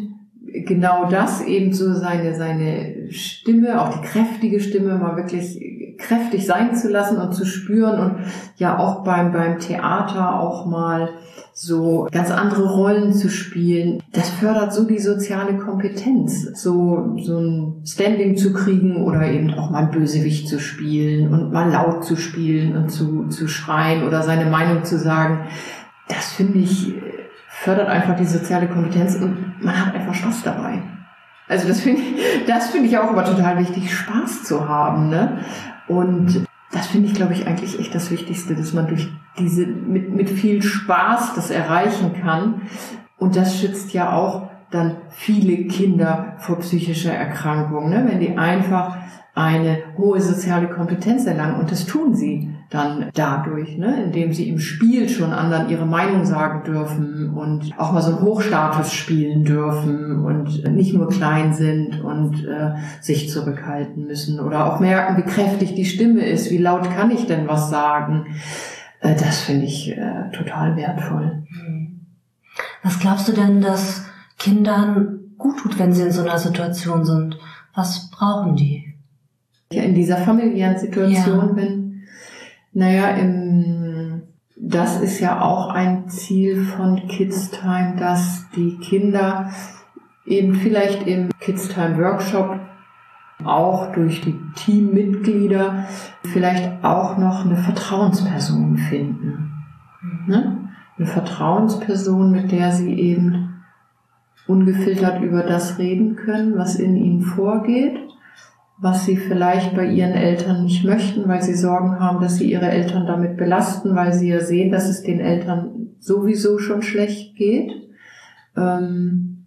genau das eben so seine, seine Stimme, auch die kräftige Stimme mal wirklich kräftig sein zu lassen und zu spüren und ja auch beim, beim Theater auch mal so ganz andere Rollen zu spielen. Das fördert so die soziale Kompetenz, so, so ein Standing zu kriegen oder eben auch mal Bösewicht zu spielen und mal laut zu spielen und zu, zu schreien oder seine Meinung zu sagen das finde ich, fördert einfach die soziale Kompetenz und man hat einfach Spaß dabei. Also das finde ich, das finde ich auch immer total wichtig, Spaß zu haben, ne? Und das finde ich, glaube ich, eigentlich echt das Wichtigste, dass man durch diese, mit, mit viel Spaß das erreichen kann. Und das schützt ja auch dann viele Kinder vor psychischer Erkrankung, ne? wenn die einfach eine hohe soziale Kompetenz erlangen. Und das tun sie dann dadurch, ne, indem sie im Spiel schon anderen ihre Meinung sagen dürfen und auch mal so einen Hochstatus spielen dürfen und nicht nur klein sind und äh, sich zurückhalten müssen oder auch merken, wie kräftig die Stimme ist, wie laut kann ich denn was sagen. Äh, das finde ich äh, total wertvoll. Was glaubst du denn, dass Kindern gut tut, wenn sie in so einer Situation sind? Was brauchen die? Ja, in dieser familiären Situation ja. bin, naja, im, das ist ja auch ein Ziel von Kids Time, dass die Kinder eben vielleicht im Kids Time Workshop auch durch die Teammitglieder vielleicht auch noch eine Vertrauensperson finden. Ne? Eine Vertrauensperson, mit der sie eben ungefiltert über das reden können, was in ihnen vorgeht was sie vielleicht bei ihren Eltern nicht möchten, weil sie Sorgen haben, dass sie ihre Eltern damit belasten, weil sie ja sehen, dass es den Eltern sowieso schon schlecht geht. Ähm,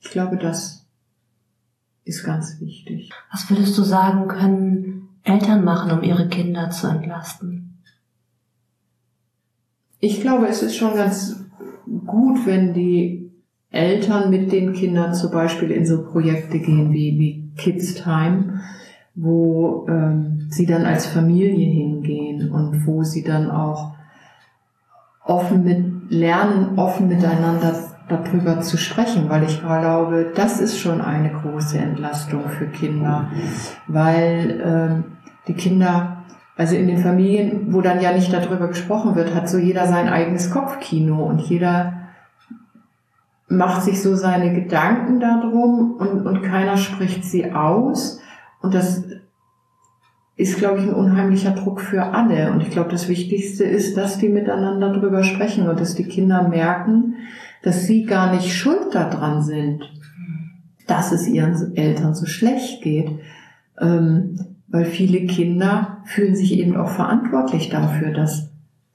ich glaube, das ist ganz wichtig. Was würdest du sagen, können Eltern machen, um ihre Kinder zu entlasten? Ich glaube, es ist schon ganz gut, wenn die Eltern mit den Kindern zum Beispiel in so Projekte gehen wie, wie Kids Time, wo ähm, sie dann als Familie hingehen und wo sie dann auch offen mit lernen, offen miteinander darüber zu sprechen, weil ich glaube, das ist schon eine große Entlastung für Kinder, weil ähm, die Kinder, also in den Familien, wo dann ja nicht darüber gesprochen wird, hat so jeder sein eigenes Kopfkino und jeder macht sich so seine Gedanken darum und, und keiner spricht sie aus. Und das ist, glaube ich, ein unheimlicher Druck für alle. Und ich glaube, das Wichtigste ist, dass die miteinander drüber sprechen und dass die Kinder merken, dass sie gar nicht schuld daran sind, dass es ihren Eltern so schlecht geht. Ähm, weil viele Kinder fühlen sich eben auch verantwortlich dafür, dass,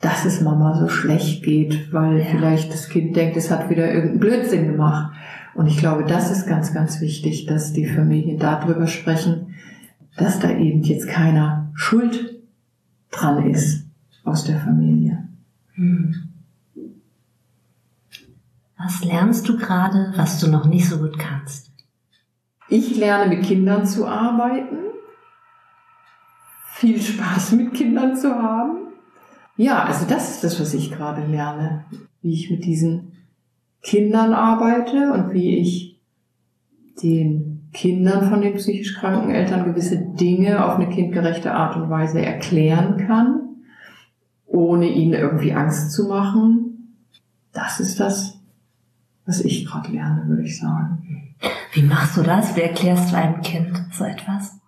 dass es Mama so schlecht geht, weil ja. vielleicht das Kind denkt, es hat wieder irgendeinen Blödsinn gemacht. Und ich glaube, das ist ganz, ganz wichtig, dass die Familien darüber sprechen, dass da eben jetzt keiner schuld dran ist aus der Familie. Hm. Was lernst du gerade, was du noch nicht so gut kannst? Ich lerne mit Kindern zu arbeiten, viel Spaß mit Kindern zu haben. Ja, also das ist das, was ich gerade lerne, wie ich mit diesen Kindern arbeite und wie ich den Kindern von den psychisch kranken Eltern gewisse Dinge auf eine kindgerechte Art und Weise erklären kann, ohne ihnen irgendwie Angst zu machen. Das ist das, was ich gerade lerne, würde ich sagen. Wie machst du das? Wie erklärst du einem Kind so etwas?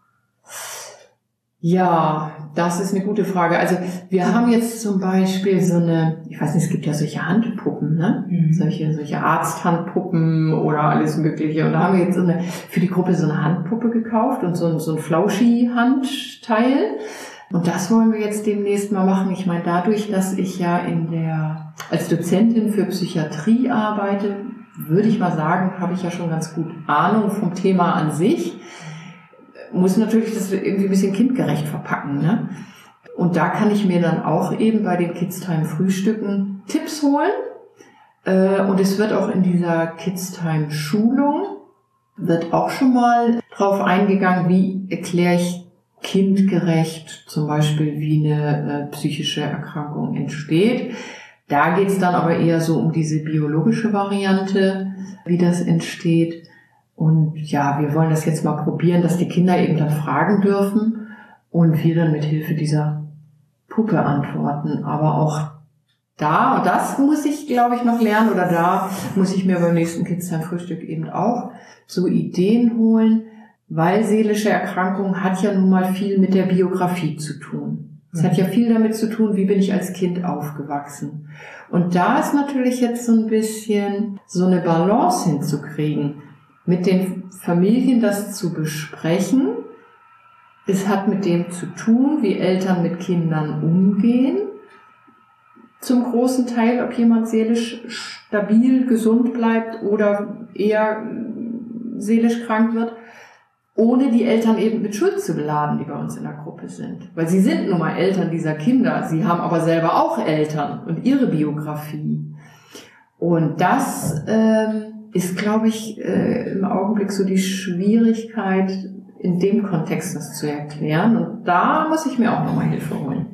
Ja, das ist eine gute Frage. Also wir haben jetzt zum Beispiel so eine, ich weiß nicht, es gibt ja solche Handpuppen, ne? Mhm. Solche, solche Arzthandpuppen oder alles Mögliche. Und da haben wir jetzt so eine, für die Gruppe so eine Handpuppe gekauft und so ein, so ein Flauschi-Handteil. Und das wollen wir jetzt demnächst mal machen. Ich meine, dadurch, dass ich ja in der, als Dozentin für Psychiatrie arbeite, würde ich mal sagen, habe ich ja schon ganz gut Ahnung vom Thema an sich. Muss natürlich das irgendwie ein bisschen kindgerecht verpacken, ne? Und da kann ich mir dann auch eben bei den Kids Time Frühstücken Tipps holen. Äh, und es wird auch in dieser Kids Time Schulung wird auch schon mal drauf eingegangen, wie erkläre ich kindgerecht, zum Beispiel wie eine äh, psychische Erkrankung entsteht. Da geht es dann aber eher so um diese biologische Variante, wie das entsteht. Und ja, wir wollen das jetzt mal probieren, dass die Kinder eben dann fragen dürfen und wir dann mit Hilfe dieser Puppe antworten. Aber auch da, und das muss ich, glaube ich, noch lernen, oder da muss ich mir beim nächsten Kids Frühstück eben auch so Ideen holen, weil seelische Erkrankung hat ja nun mal viel mit der Biografie zu tun. Es hat ja viel damit zu tun, wie bin ich als Kind aufgewachsen. Und da ist natürlich jetzt so ein bisschen so eine Balance hinzukriegen, mit den Familien das zu besprechen. Es hat mit dem zu tun, wie Eltern mit Kindern umgehen. Zum großen Teil, ob jemand seelisch stabil, gesund bleibt oder eher seelisch krank wird ohne die Eltern eben mit Schuld zu beladen, die bei uns in der Gruppe sind. Weil sie sind nun mal Eltern dieser Kinder, sie haben aber selber auch Eltern und ihre Biografie. Und das ähm, ist, glaube ich, äh, im Augenblick so die Schwierigkeit, in dem Kontext das zu erklären. Und da muss ich mir auch nochmal Hilfe holen.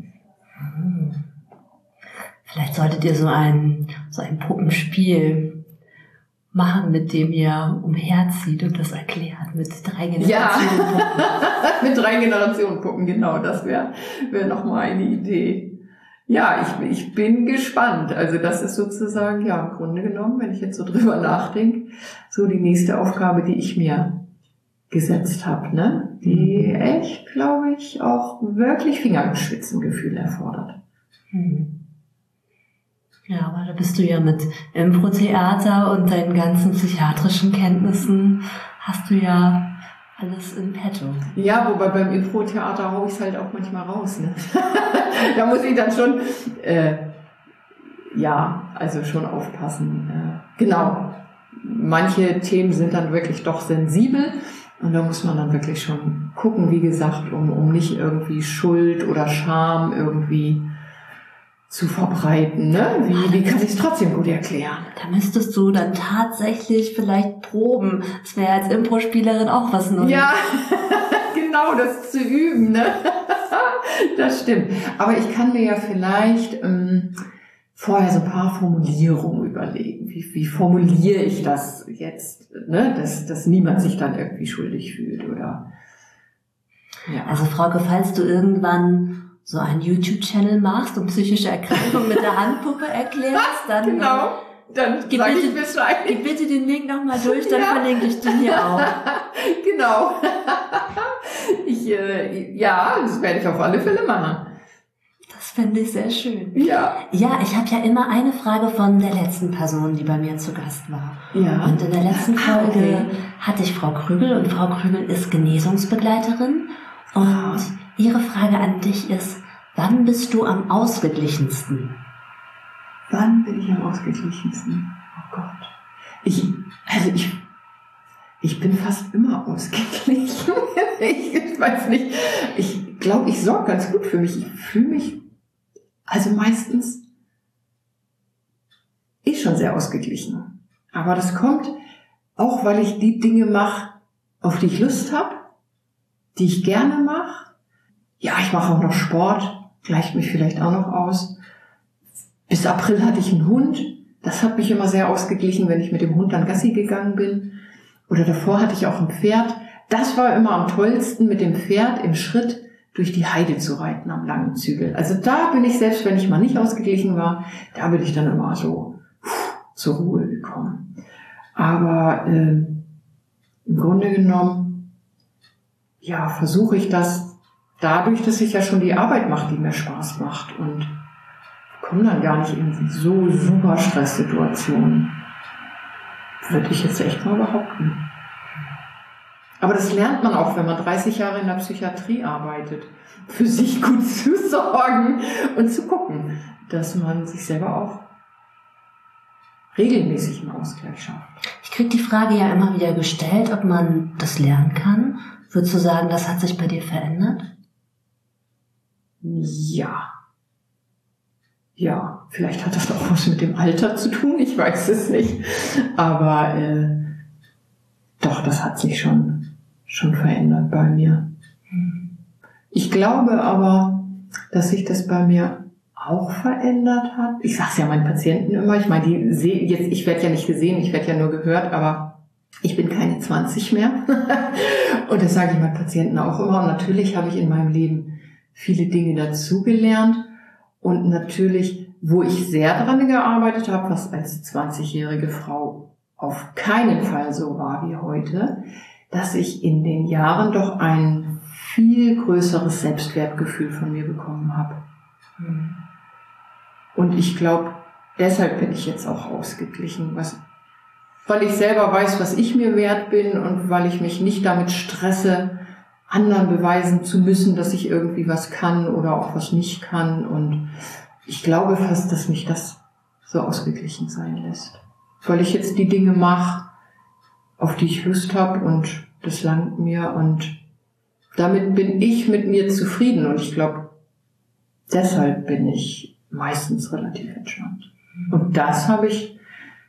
Vielleicht solltet ihr so ein, so ein Puppenspiel machen, mit dem ihr umherzieht und das erklärt mit drei Generationen. Ja, mit drei Generationen gucken, genau, das wäre wär nochmal eine Idee. Ja, ich, ich bin gespannt. Also das ist sozusagen, ja, im Grunde genommen, wenn ich jetzt so drüber nachdenke, so die nächste Aufgabe, die ich mir gesetzt habe, ne? die mhm. echt, glaube ich, auch wirklich Fingerschwitzengefühl erfordert. Mhm. Ja, aber da bist du ja mit Impro-Theater und deinen ganzen psychiatrischen Kenntnissen hast du ja alles in petto. Ja, wobei beim Impro-Theater hau ich es halt auch manchmal raus. Ne? da muss ich dann schon, äh, ja, also schon aufpassen. Äh, genau. Manche Themen sind dann wirklich doch sensibel Und da muss man dann wirklich schon gucken, wie gesagt, um, um nicht irgendwie Schuld oder Scham irgendwie zu verbreiten. Ne? Wie, wie kann ich es trotzdem gut erklären? Da müsstest du dann tatsächlich vielleicht proben. Das wäre als Impro-Spielerin auch was Neues. Ja, genau, das zu üben. Ne? das stimmt. Aber ich kann mir ja vielleicht ähm, vorher so ein paar Formulierungen überlegen. Wie, wie formuliere ich das jetzt, ne? dass, dass niemand sich dann irgendwie schuldig fühlt oder ja. Also Frauke, falls du irgendwann so einen YouTube-Channel machst und psychische Erkrankungen mit der Handpuppe erklärst, dann genau. Dann gib bitte, ich Bescheid. Gib bitte den Link nochmal durch, dann ja. verlinke ich den hier auch. genau. Ich, äh, ja, das werde ich auf alle Fälle machen. Das fände ich sehr schön. Ja. Ja, ich habe ja immer eine Frage von der letzten Person, die bei mir zu Gast war. Ja. Und in der letzten Ah, Folge okay. hatte ich Frau Krügel und Frau Krügel ist Genesungsbegleiterin. Und Ah. Ihre Frage an dich ist, wann bist du am ausgeglichensten? Wann bin ich am ausgeglichensten? Oh Gott. Ich, also ich, ich bin fast immer ausgeglichen. ich weiß nicht. Ich glaube, ich sorge ganz gut für mich. Ich fühle mich, also meistens eh schon sehr ausgeglichen. Aber das kommt auch, weil ich die Dinge mache, auf die ich Lust habe, die ich gerne mache. Ja, ich mache auch noch Sport, gleicht mich vielleicht auch noch aus. Bis April hatte ich einen Hund. Das hat mich immer sehr ausgeglichen, wenn ich mit dem Hund dann Gassi gegangen bin. Oder davor hatte ich auch ein Pferd. Das war immer am tollsten, mit dem Pferd im Schritt durch die Heide zu reiten am langen Zügel. Also da bin ich, selbst wenn ich mal nicht ausgeglichen war, da bin ich dann immer so pff, zur Ruhe gekommen. Aber äh, im Grunde genommen, ja, versuche ich das dadurch, dass ich ja schon die Arbeit mache, die mir Spaß macht und komme dann gar nicht in so super Stresssituationen. Würde ich jetzt echt mal behaupten. Aber das lernt man auch, wenn man 30 Jahre in der Psychiatrie arbeitet. Für sich gut zu sorgen und zu gucken, dass man sich selber auch regelmäßig einen Ausgleich schafft. Ich krieg die Frage ja immer wieder gestellt, ob man das lernen kann. Würdest du sagen, das hat sich bei dir verändert? Ja. Ja, vielleicht hat das auch was mit dem Alter zu tun, ich weiß es nicht. Aber äh, doch, das hat sich schon, schon verändert bei mir. Ich glaube aber, dass sich das bei mir auch verändert hat. Ich sage es ja meinen Patienten immer, ich meine, die sehen jetzt, ich werde ja nicht gesehen, ich werde ja nur gehört, aber ich bin keine 20 mehr. Und das sage ich meinen Patienten auch immer. Und natürlich habe ich in meinem Leben viele Dinge dazugelernt. Und natürlich, wo ich sehr dran gearbeitet habe, was als 20-jährige Frau auf keinen Fall so war wie heute, dass ich in den Jahren doch ein viel größeres Selbstwertgefühl von mir bekommen habe. Und ich glaube, deshalb bin ich jetzt auch ausgeglichen, was, weil ich selber weiß, was ich mir wert bin und weil ich mich nicht damit stresse, anderen beweisen zu müssen, dass ich irgendwie was kann oder auch was nicht kann. Und ich glaube fast, dass mich das so ausgeglichen sein lässt. Weil ich jetzt die Dinge mache, auf die ich Lust habe und das langt mir und damit bin ich mit mir zufrieden und ich glaube, deshalb bin ich meistens relativ entspannt. Und das habe ich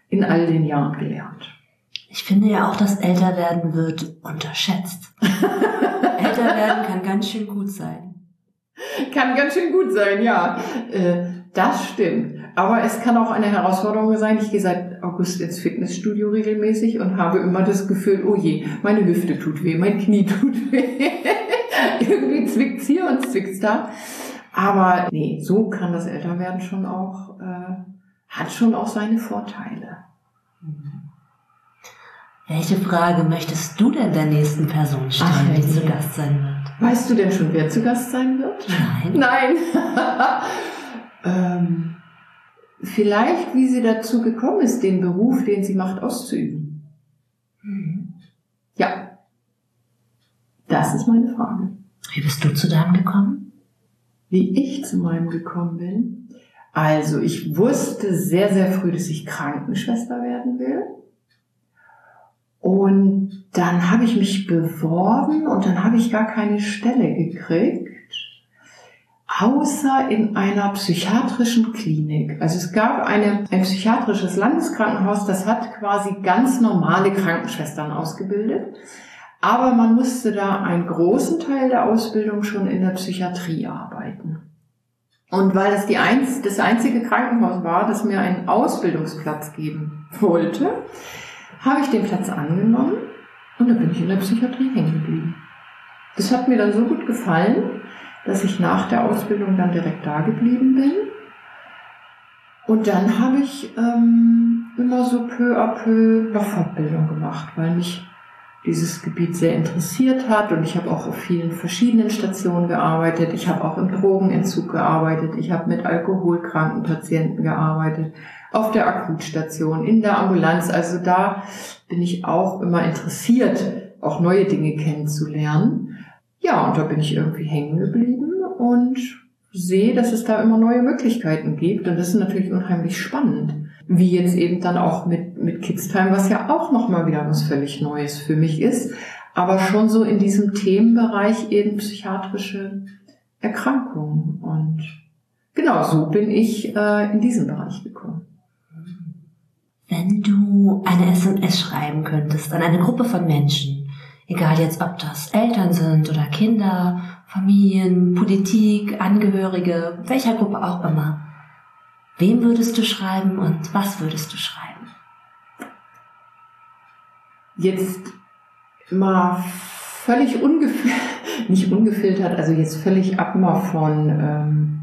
in all den Jahren gelernt. Ich finde ja auch, dass älter werden wird unterschätzt. älter werden kann ganz schön gut sein. Kann ganz schön gut sein, ja. Äh, Das stimmt. Aber es kann auch eine Herausforderung sein. Ich gehe seit August ins Fitnessstudio regelmäßig und habe immer das Gefühl, oh je, meine Hüfte tut weh, mein Knie tut weh. Irgendwie zwickt's hier und zwickt's da. Aber nee, so kann das Älterwerden schon auch, äh, hat schon auch seine Vorteile. Welche Frage möchtest du denn der nächsten Person stellen, Ach, die zu. Gast sein wird? Weißt du denn schon, wer zu Gast sein wird? Nein. Nein. ähm, vielleicht, wie sie dazu gekommen ist, den Beruf, den sie macht, auszuüben. Hm. Ja. Das ist meine Frage. Wie bist du zu deinem gekommen? Wie ich zu meinem gekommen bin. Also, ich wusste sehr, sehr früh, dass ich Krankenschwester werden will. Und dann habe ich mich beworben und dann habe ich gar keine Stelle gekriegt, außer in einer psychiatrischen Klinik. Also es gab eine, ein psychiatrisches Landeskrankenhaus, das hat quasi ganz normale Krankenschwestern ausgebildet. Aber man musste da einen großen Teil der Ausbildung schon in der Psychiatrie arbeiten. Und weil das die einz das einzige Krankenhaus war, das mir einen Ausbildungsplatz geben wollte, habe ich den Platz angenommen und da bin ich in der Psychiatrie hängen geblieben. Das hat mir dann so gut gefallen, dass ich nach der Ausbildung dann direkt da geblieben bin. Und dann habe ich ähm, immer so peu à peu noch Fortbildung gemacht, weil mich dieses Gebiet sehr interessiert hat und ich habe auch auf vielen verschiedenen Stationen gearbeitet. Ich habe auch im Drogenentzug gearbeitet. Ich habe mit alkoholkranken Patienten gearbeitet, auf der Akutstation, in der Ambulanz. Also da bin ich auch immer interessiert, auch neue Dinge kennenzulernen. Ja, und da bin ich irgendwie hängen geblieben und sehe, dass es da immer neue Möglichkeiten gibt und das ist natürlich unheimlich spannend wie jetzt eben dann auch mit, mit Kids Time, was ja auch nochmal wieder was völlig Neues für mich ist, aber schon so in diesem Themenbereich eben psychiatrische Erkrankungen. Und genau so bin ich äh, in diesen Bereich gekommen. Wenn du eine SMS schreiben könntest an eine Gruppe von Menschen, egal jetzt ob das Eltern sind oder Kinder, Familien, Politik, Angehörige, welcher Gruppe auch immer, Wem würdest du schreiben und was würdest du schreiben? Jetzt mal völlig ungefiltert, nicht ungefiltert, also jetzt völlig ab mal von, ähm,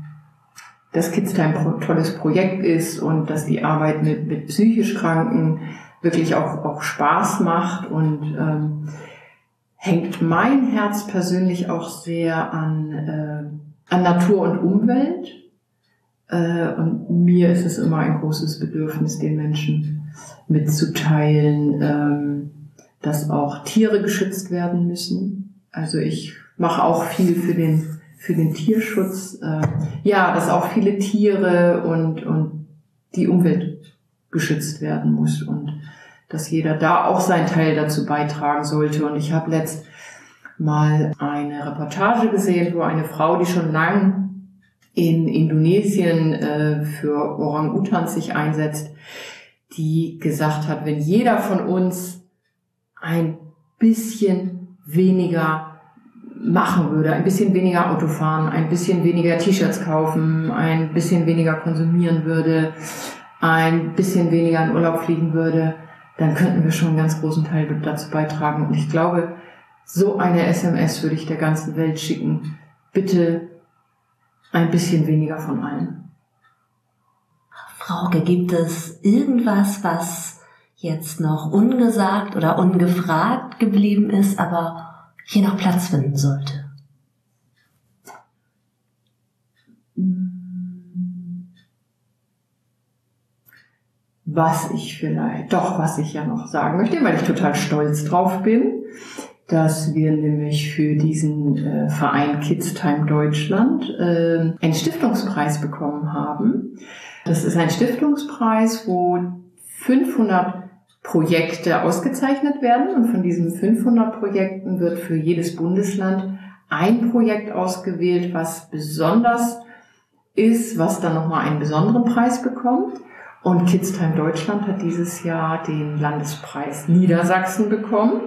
dass Kids Time ein tolles Projekt ist und dass die Arbeit mit, mit psychisch Kranken wirklich auch, auch Spaß macht und ähm, hängt mein Herz persönlich auch sehr an, äh, an Natur und Umwelt äh, und mir ist es immer ein großes Bedürfnis, den Menschen mitzuteilen, ähm, dass auch Tiere geschützt werden müssen. Also ich mache auch viel für den für den Tierschutz. Äh, ja, dass auch viele Tiere und und die Umwelt geschützt werden muss und dass jeder da auch seinen Teil dazu beitragen sollte. Und ich habe letzt mal eine Reportage gesehen, wo eine Frau, die schon lang in Indonesien äh, für Orang-Utans sich einsetzt, die gesagt hat, wenn jeder von uns ein bisschen weniger machen würde, ein bisschen weniger Auto fahren, ein bisschen weniger T-Shirts kaufen, ein bisschen weniger konsumieren würde, ein bisschen weniger in Urlaub fliegen würde, dann könnten wir schon einen ganz großen Teil dazu beitragen. Und ich glaube, so eine SMS würde ich der ganzen Welt schicken. Bitte ein bisschen weniger von allen. Frauke, gibt es irgendwas, was jetzt noch ungesagt oder ungefragt geblieben ist, aber hier noch Platz finden sollte? Was ich vielleicht, doch, was ich ja noch sagen möchte, weil ich total stolz drauf bin, dass wir nämlich für diesen äh, Verein Kids Time Deutschland äh, einen Stiftungspreis bekommen haben. Das ist ein Stiftungspreis, wo 500 Projekte ausgezeichnet werden und von diesen 500 Projekten wird für jedes Bundesland ein Projekt ausgewählt, was besonders ist, was dann nochmal einen besonderen Preis bekommt. Und Kids Time Deutschland hat dieses Jahr den Landespreis Niedersachsen bekommen.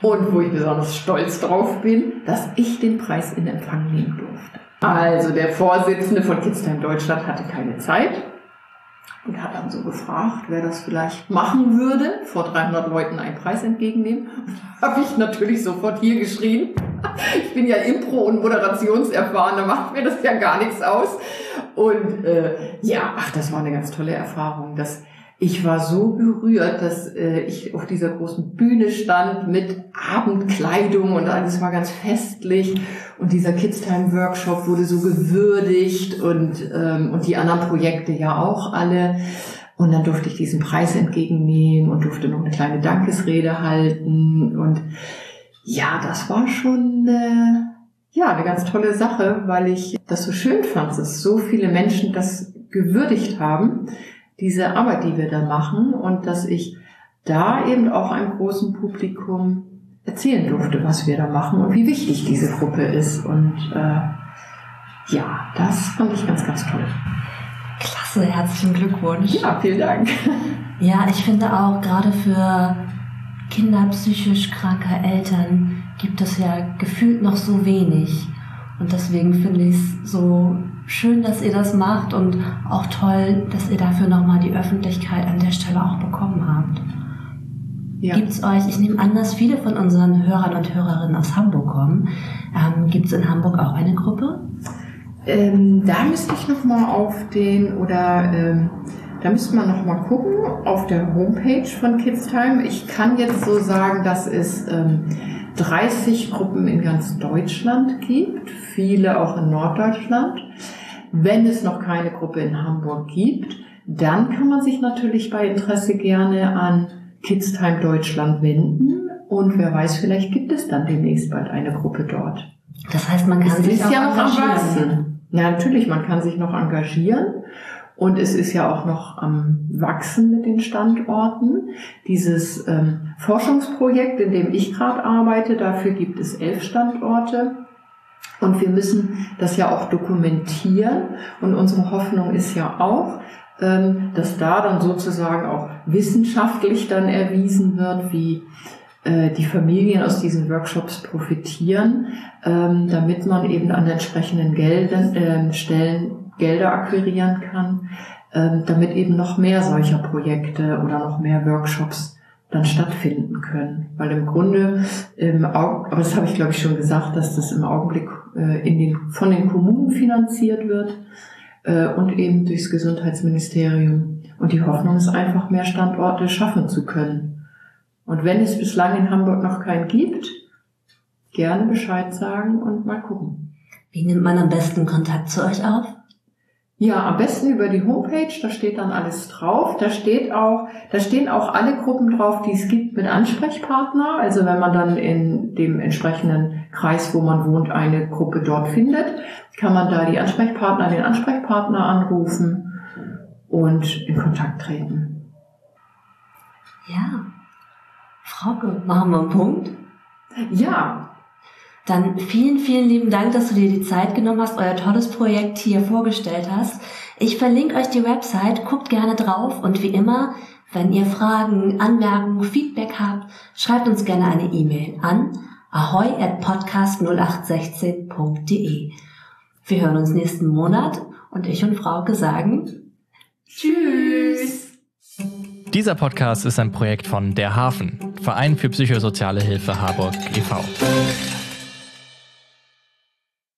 Und wo ich besonders stolz drauf bin, dass ich den Preis in Empfang nehmen durfte. Also der Vorsitzende von Kidstime Deutschland hatte keine Zeit und hat dann so gefragt, wer das vielleicht machen würde, vor 300 Leuten einen Preis entgegennehmen. Und da habe ich natürlich sofort hier geschrien. Ich bin ja Impro- und Moderationserfahren, da macht mir das ja gar nichts aus. Und äh, ja, ach, das war eine ganz tolle Erfahrung. Das, ich war so berührt, dass äh, ich auf dieser großen Bühne stand mit Abendkleidung und alles war ganz festlich. Und dieser Kids Time Workshop wurde so gewürdigt und, ähm, und die anderen Projekte ja auch alle. Und dann durfte ich diesen Preis entgegennehmen und durfte noch eine kleine Dankesrede halten. Und ja, das war schon äh, ja eine ganz tolle Sache, weil ich das so schön fand, dass so viele Menschen das gewürdigt haben diese Arbeit, die wir da machen und dass ich da eben auch einem großen Publikum erzählen durfte, was wir da machen und wie wichtig diese Gruppe ist. Und äh, ja, das fand ich ganz, ganz toll. Klasse, herzlichen Glückwunsch. Ja, vielen Dank. Ja, ich finde auch gerade für Kinder psychisch kranker Eltern gibt es ja gefühlt noch so wenig. Und deswegen finde ich es so schön, dass ihr das macht und auch toll, dass ihr dafür nochmal die Öffentlichkeit an der Stelle auch bekommen habt. Ja. Gibt es euch, ich nehme an, dass viele von unseren Hörern und Hörerinnen aus Hamburg kommen. Ähm, Gibt es in Hamburg auch eine Gruppe? Ähm, da müsste ich nochmal auf den, oder ähm, da müsste man nochmal gucken, auf der Homepage von Kids Time. Ich kann jetzt so sagen, dass es ähm, 30 Gruppen in ganz Deutschland gibt, viele auch in Norddeutschland. Wenn es noch keine Gruppe in Hamburg gibt, dann kann man sich natürlich bei Interesse gerne an Kids Time Deutschland wenden und wer weiß, vielleicht gibt es dann demnächst bald eine Gruppe dort. Das heißt, man kann es sich ist ja noch engagieren. Ja, natürlich, man kann sich noch engagieren und es ist ja auch noch am Wachsen mit den Standorten. Dieses ähm, Forschungsprojekt, in dem ich gerade arbeite, dafür gibt es elf Standorte. Und wir müssen das ja auch dokumentieren. Und unsere Hoffnung ist ja auch, ähm, dass da dann sozusagen auch wissenschaftlich dann erwiesen wird, wie äh, die Familien aus diesen Workshops profitieren, ähm, damit man eben an entsprechenden Geldern, äh, Stellen Gelder akquirieren kann, ähm, damit eben noch mehr solcher Projekte oder noch mehr Workshops dann stattfinden können. Weil im Grunde, im aber das habe ich glaube ich schon gesagt, dass das im Augenblick äh, in den, von den Kommunen finanziert wird äh, und eben durchs Gesundheitsministerium. Und die Hoffnung ist einfach, mehr Standorte schaffen zu können. Und wenn es bislang in Hamburg noch keinen gibt, gerne Bescheid sagen und mal gucken. Wie nimmt man am besten Kontakt zu euch auf? Ja, am besten über die Homepage, da steht dann alles drauf. Da steht auch, da stehen auch alle Gruppen drauf, die es gibt mit Ansprechpartner. Also wenn man dann in dem entsprechenden Kreis, wo man wohnt, eine Gruppe dort findet, kann man da die Ansprechpartner, den Ansprechpartner anrufen und in Kontakt treten. Ja. Frauke, machen wir einen Punkt? Ja, dann vielen, vielen lieben Dank, dass du dir die Zeit genommen hast, euer tolles Projekt hier vorgestellt hast. Ich verlinke euch die Website, guckt gerne drauf und wie immer, wenn ihr Fragen, Anmerkungen, Feedback habt, schreibt uns gerne eine E-Mail an ahoy at podcast0816.de. Wir hören uns nächsten Monat und ich und Frauke sagen Tschüss. Dieser Podcast ist ein Projekt von Der Hafen, Verein für psychosoziale Hilfe Harburg e.V.